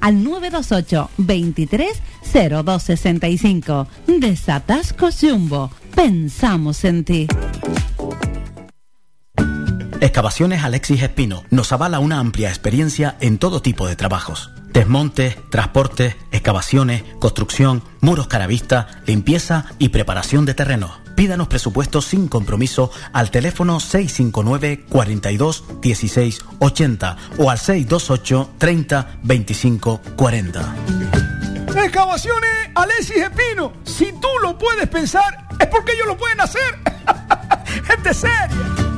al 928 23 0265. Desatascos Jumbo. Pensamos en ti. Excavaciones Alexis Espino nos avala una amplia experiencia en todo tipo de trabajos. Desmontes, transportes, excavaciones, construcción, muros caravista, limpieza y preparación de terrenos. Pídanos presupuestos sin compromiso al teléfono 659 42 16 80 o al 628 30 25 40. Excavaciones Alexis Espino. Si tú lo puedes pensar, es porque ellos lo pueden hacer. Gente seria.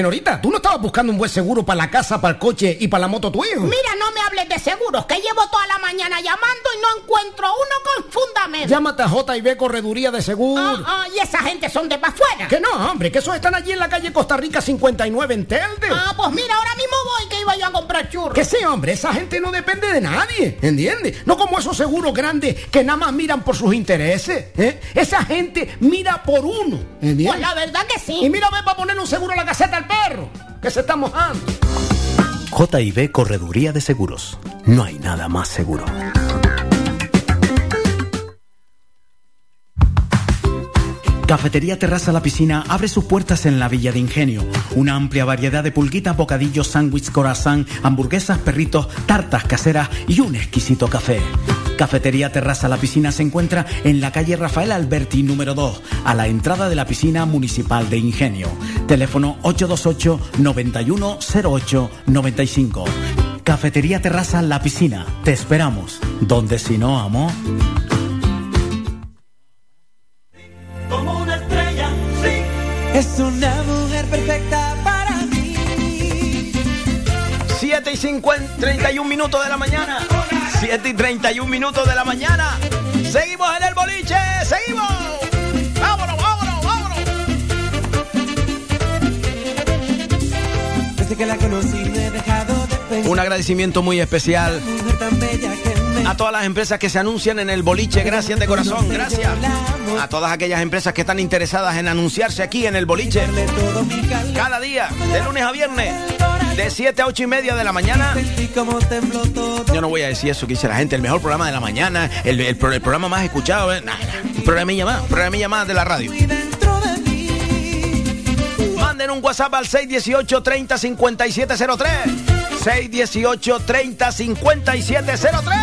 Nenorita, ¿tú no estabas buscando un buen seguro para la casa, para el coche y para la moto tu hijo? Mira, no me hables de seguros, que llevo toda la mañana llamando y no encuentro uno con fundamento. Llámate a J&B Correduría de Seguro. Ah, ah, y esa gente son de para afuera. Que no, hombre, que esos están allí en la calle Costa Rica 59 en Telde. Ah, pues mira, ahora mismo voy que iba yo a comprar churros. Que sí, hombre, esa gente no depende de nadie, ¿entiendes? No como esos seguros grandes que nada más miran por sus intereses, ¿eh? Esa gente mira por uno, ¿entiendes? Pues la verdad que sí. Y mira, ve para poner un seguro a la caseta al perro, que se está mojando. JB Correduría de Seguros. No hay nada más seguro. Cafetería Terraza La Piscina abre sus puertas en la Villa de Ingenio. Una amplia variedad de pulguitas, bocadillos, sándwiches, corazón, hamburguesas, perritos, tartas caseras y un exquisito café. Cafetería Terraza La Piscina se encuentra en la calle Rafael Alberti número 2, a la entrada de la piscina municipal de Ingenio. Teléfono 828 9108 95. Cafetería Terraza La Piscina. Te esperamos. Donde si no, amo. Como una estrella, sí. Es una mujer perfecta para mí. 7 y 50, 31 minutos de la mañana. 7 y 31 minutos de la mañana. Seguimos en el boliche. Seguimos. Vámonos, vámonos, vámonos. Desde que la conocí me he dejado de pensar. Un agradecimiento muy especial a todas las empresas que se anuncian en el boliche. Gracias de corazón, gracias. A todas aquellas empresas que están interesadas en anunciarse aquí en el boliche. Cada día, de lunes a viernes, de 7 a 8 y media de la mañana. Yo no voy a decir eso que dice la gente, el mejor programa de la mañana, el, el el programa más escuchado, eh, nah, nah, un programilla más, un programilla más de la radio. Manden un WhatsApp al 618 30 5703. 618 30 5703.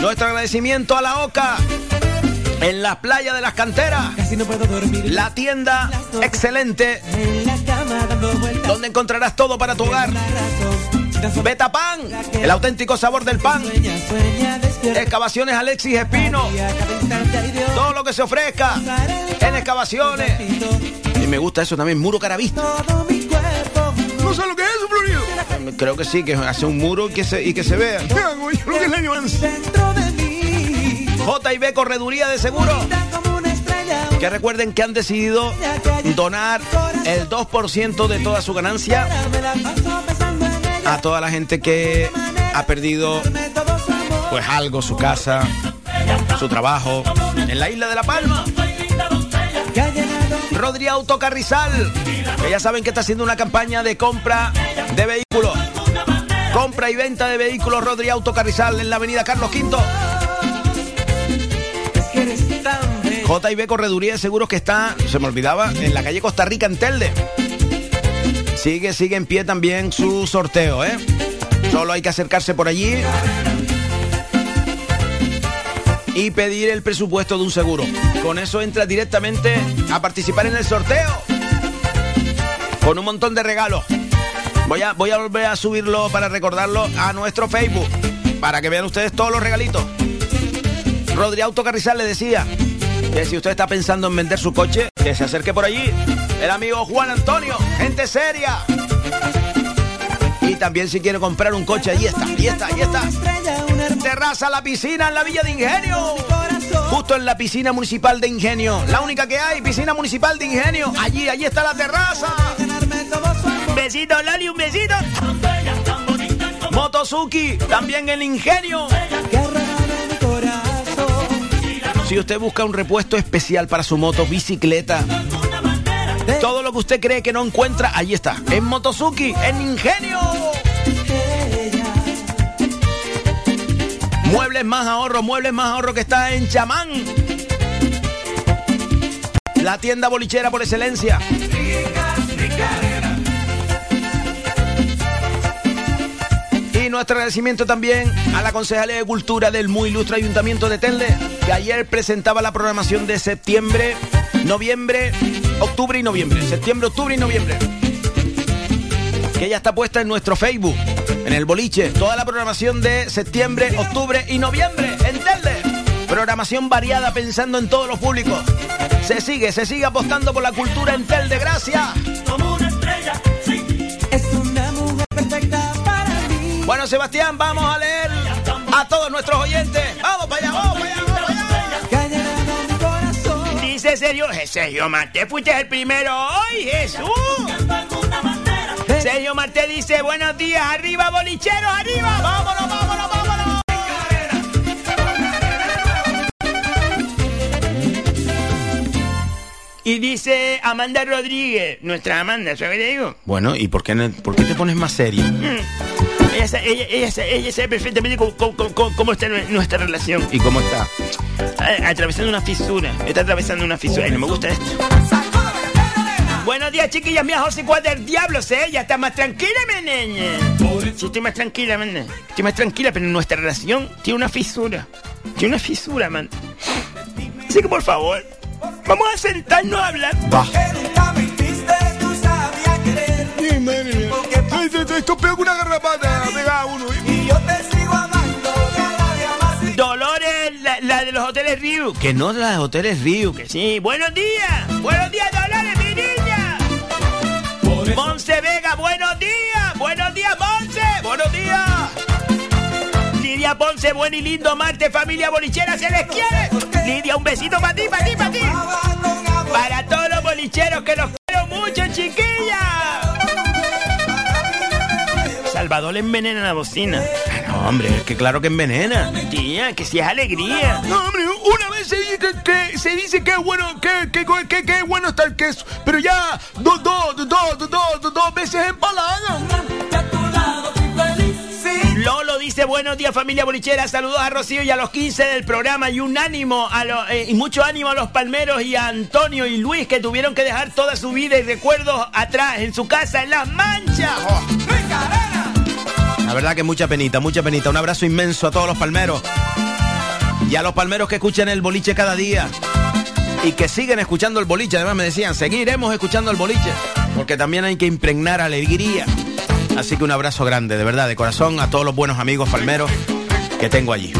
Nuestro agradecimiento a la OCA en las playas de las canteras. Casi no puedo dormir. La tienda excelente Donde encontrarás todo para tu hogar. Beta Pan, el auténtico sabor del pan. Excavaciones Alexis Espino. Todo lo que se ofrezca en excavaciones. Y me gusta eso también, muro caravista. ¿No sabes lo que es eso, Florido? Creo que sí, que hace un muro y que se, y que se vea. JB Correduría de Seguro. Que recuerden que han decidido donar el 2% de toda su ganancia a toda la gente que ha perdido pues algo, su casa, su trabajo en la isla de La Palma. Rodri Autocarrizal, que ya saben que está haciendo una campaña de compra de vehículos. Compra y venta de vehículos Rodri Autocarrizal en la avenida Carlos V. JB Correduría de Seguros que está, se me olvidaba, en la calle Costa Rica en Telde. Sigue, sigue en pie también su sorteo, ¿eh? Solo hay que acercarse por allí y pedir el presupuesto de un seguro. Con eso entra directamente a participar en el sorteo. Con un montón de regalos. Voy a, voy a volver a subirlo para recordarlo a nuestro Facebook. Para que vean ustedes todos los regalitos. Rodri Autocarrizal le decía que si usted está pensando en vender su coche, que se acerque por allí. El amigo Juan Antonio, gente seria. Y también si quiere comprar un coche, ahí está, ahí está, ahí está. Terraza La Piscina en la Villa de Ingenio. Justo en la piscina municipal de Ingenio. La única que hay, piscina municipal de Ingenio. Allí, allí está la terraza. Besito, Lali, un besito. Motosuki, también en Ingenio. Si usted busca un repuesto especial para su moto, bicicleta, todo lo que usted cree que no encuentra, ahí está. En Motosuki, en Ingenio. Muebles más ahorro, muebles más ahorro que está en Chamán. La tienda bolichera por excelencia. Y nuestro agradecimiento también a la Concejalía de Cultura del muy ilustre Ayuntamiento de Telde, que ayer presentaba la programación de septiembre, noviembre, octubre y noviembre. Septiembre, octubre y noviembre. Que ya está puesta en nuestro Facebook, en el boliche. Toda la programación de septiembre, octubre y noviembre en Telde. Programación variada pensando en todos los públicos. Se sigue, se sigue apostando por la cultura en Telde. Gracias. Bueno, Sebastián, vamos a leer a todos nuestros oyentes. Para vamos para allá, Dice Sergio, Sergio Marte, fuiste el primero hoy, Jesús. Sergio Marte dice, buenos días, arriba bolicheros, arriba. Vámonos, vámonos, vámonos. Y dice Amanda Rodríguez, nuestra Amanda, ¿sabes qué te digo? Bueno, ¿y por qué, por qué te pones más serio? Ella, ella, ella, sa- ella sabe perfectamente cómo, cómo- cómo- cómo está nue- nuestra relación. ¿Y cómo está? Atravesando una fisura. Está atravesando una fisura. Ay, no me gusta esto. Buenos días, chiquillas mías, José Cuál del diablo, ¿eh? Ya está más tranquila, mi niña. Sí, estoy más tranquila, man. Estoy más tranquila, pero nuestra relación tiene una fisura. Tiene una fisura, man. Así que, por favor, vamos a sentarnos a hablar. Esto, esto- esto es peor que una garrapata pegada a uno. ¿eh? Dolores, la, la de los hoteles Río. Que no la de hoteles Río, que sí. Buenos días. Buenos días, Dolores, mi niña. Monse Vega, buenos días. Buenos días, Monse. Buenos días. Lidia Ponce, buen y lindo martes, familia bolichera, se les quiere. Lidia, un besito para ti, para ti, para ti. Para todos los bolicheros que los quiero mucho, chiquilla. Salvador le envenena la bocina. No, hombre, es que claro que envenena. Tía, que si es alegría. No, hombre, una vez se dice que, se dice que es bueno, que, que, que, que es bueno está el queso, pero ya dos, dos, dos, dos, dos, dos, dos veces empalada. Lolo dice buenos días familia bolichera, saludos a Rocío y a los 15 del programa y un ánimo a los, eh, y mucho ánimo a los palmeros y a Antonio y Luis que tuvieron que dejar toda su vida y recuerdos atrás en su casa en las manchas. Oh. La verdad que mucha penita, mucha penita. Un abrazo inmenso a todos los palmeros y a los palmeros que escuchan el boliche cada día y que siguen escuchando el boliche. Además me decían, seguiremos escuchando el boliche porque también hay que impregnar alegría. Así que un abrazo grande, de verdad, de corazón, a todos los buenos amigos palmeros que tengo allí.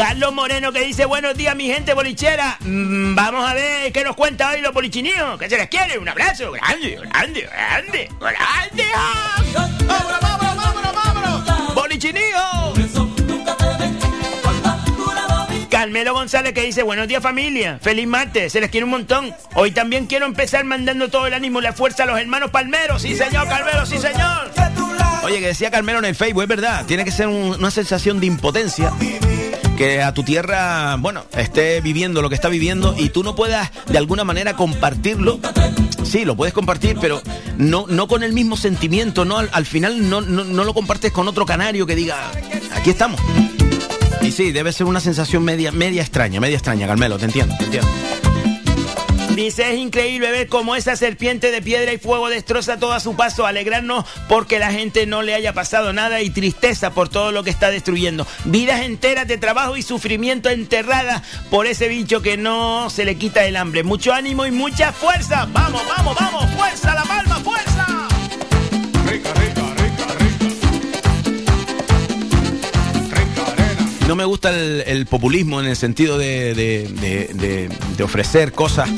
Carlos Moreno que dice buenos días mi gente bolichera. Mm, vamos a ver qué nos cuenta hoy los bolichiníos. Que se les quiere. Un abrazo grande, grande, grande, grande. ¡Vámonos, vámonos, vámonos, vámonos! ¡Bolichinío! Carmelo González que dice buenos días familia, feliz martes, se les quiere un montón. Hoy también quiero empezar mandando todo el ánimo y la fuerza a los hermanos Palmeros. Sí señor, Carmelo, sí señor. Oye, que decía Carmelo en el Facebook, es verdad, tiene que ser un- una sensación de impotencia que a tu tierra, bueno, esté viviendo lo que está viviendo y tú no puedas de alguna manera compartirlo. Sí, lo puedes compartir, pero no, no con el mismo sentimiento, no al, al final no, no, no lo compartes con otro canario que diga, aquí estamos. Y sí, debe ser una sensación media, media extraña, media extraña, Carmelo, te entiendo, te entiendo. Dice, es increíble ver cómo esa serpiente de piedra y fuego destroza todo a su paso, alegrarnos porque la gente no le haya pasado nada y tristeza por todo lo que está destruyendo. Vidas enteras de trabajo y sufrimiento enterradas por ese bicho que no se le quita el hambre. Mucho ánimo y mucha fuerza. Vamos, vamos, vamos, fuerza, la palma, fuerza. No me gusta el, el populismo en el sentido de, de- de- de- de ofrecer cosas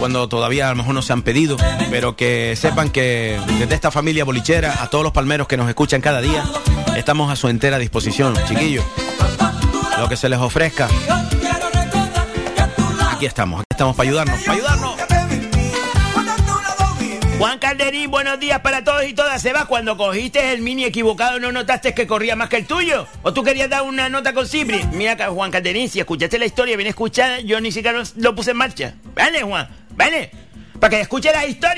cuando todavía a lo mejor no se han pedido, pero que sepan que desde esta familia bolichera, a todos los palmeros que nos escuchan cada día, estamos a su entera disposición, chiquillos. Lo que se les ofrezca. Aquí estamos, aquí estamos para ayudarnos, para ayudarnos. Juan Calderín, buenos días para todos y todas. Seba, cuando cogiste el mini equivocado, ¿no notaste que corría más que el tuyo? ¿O tú querías dar una nota con Cipri? Mira Juan Calderín, si escuchaste la historia bien escuchada, yo ni siquiera lo puse en marcha. Vale, Juan, vale. Para que escuche la historia.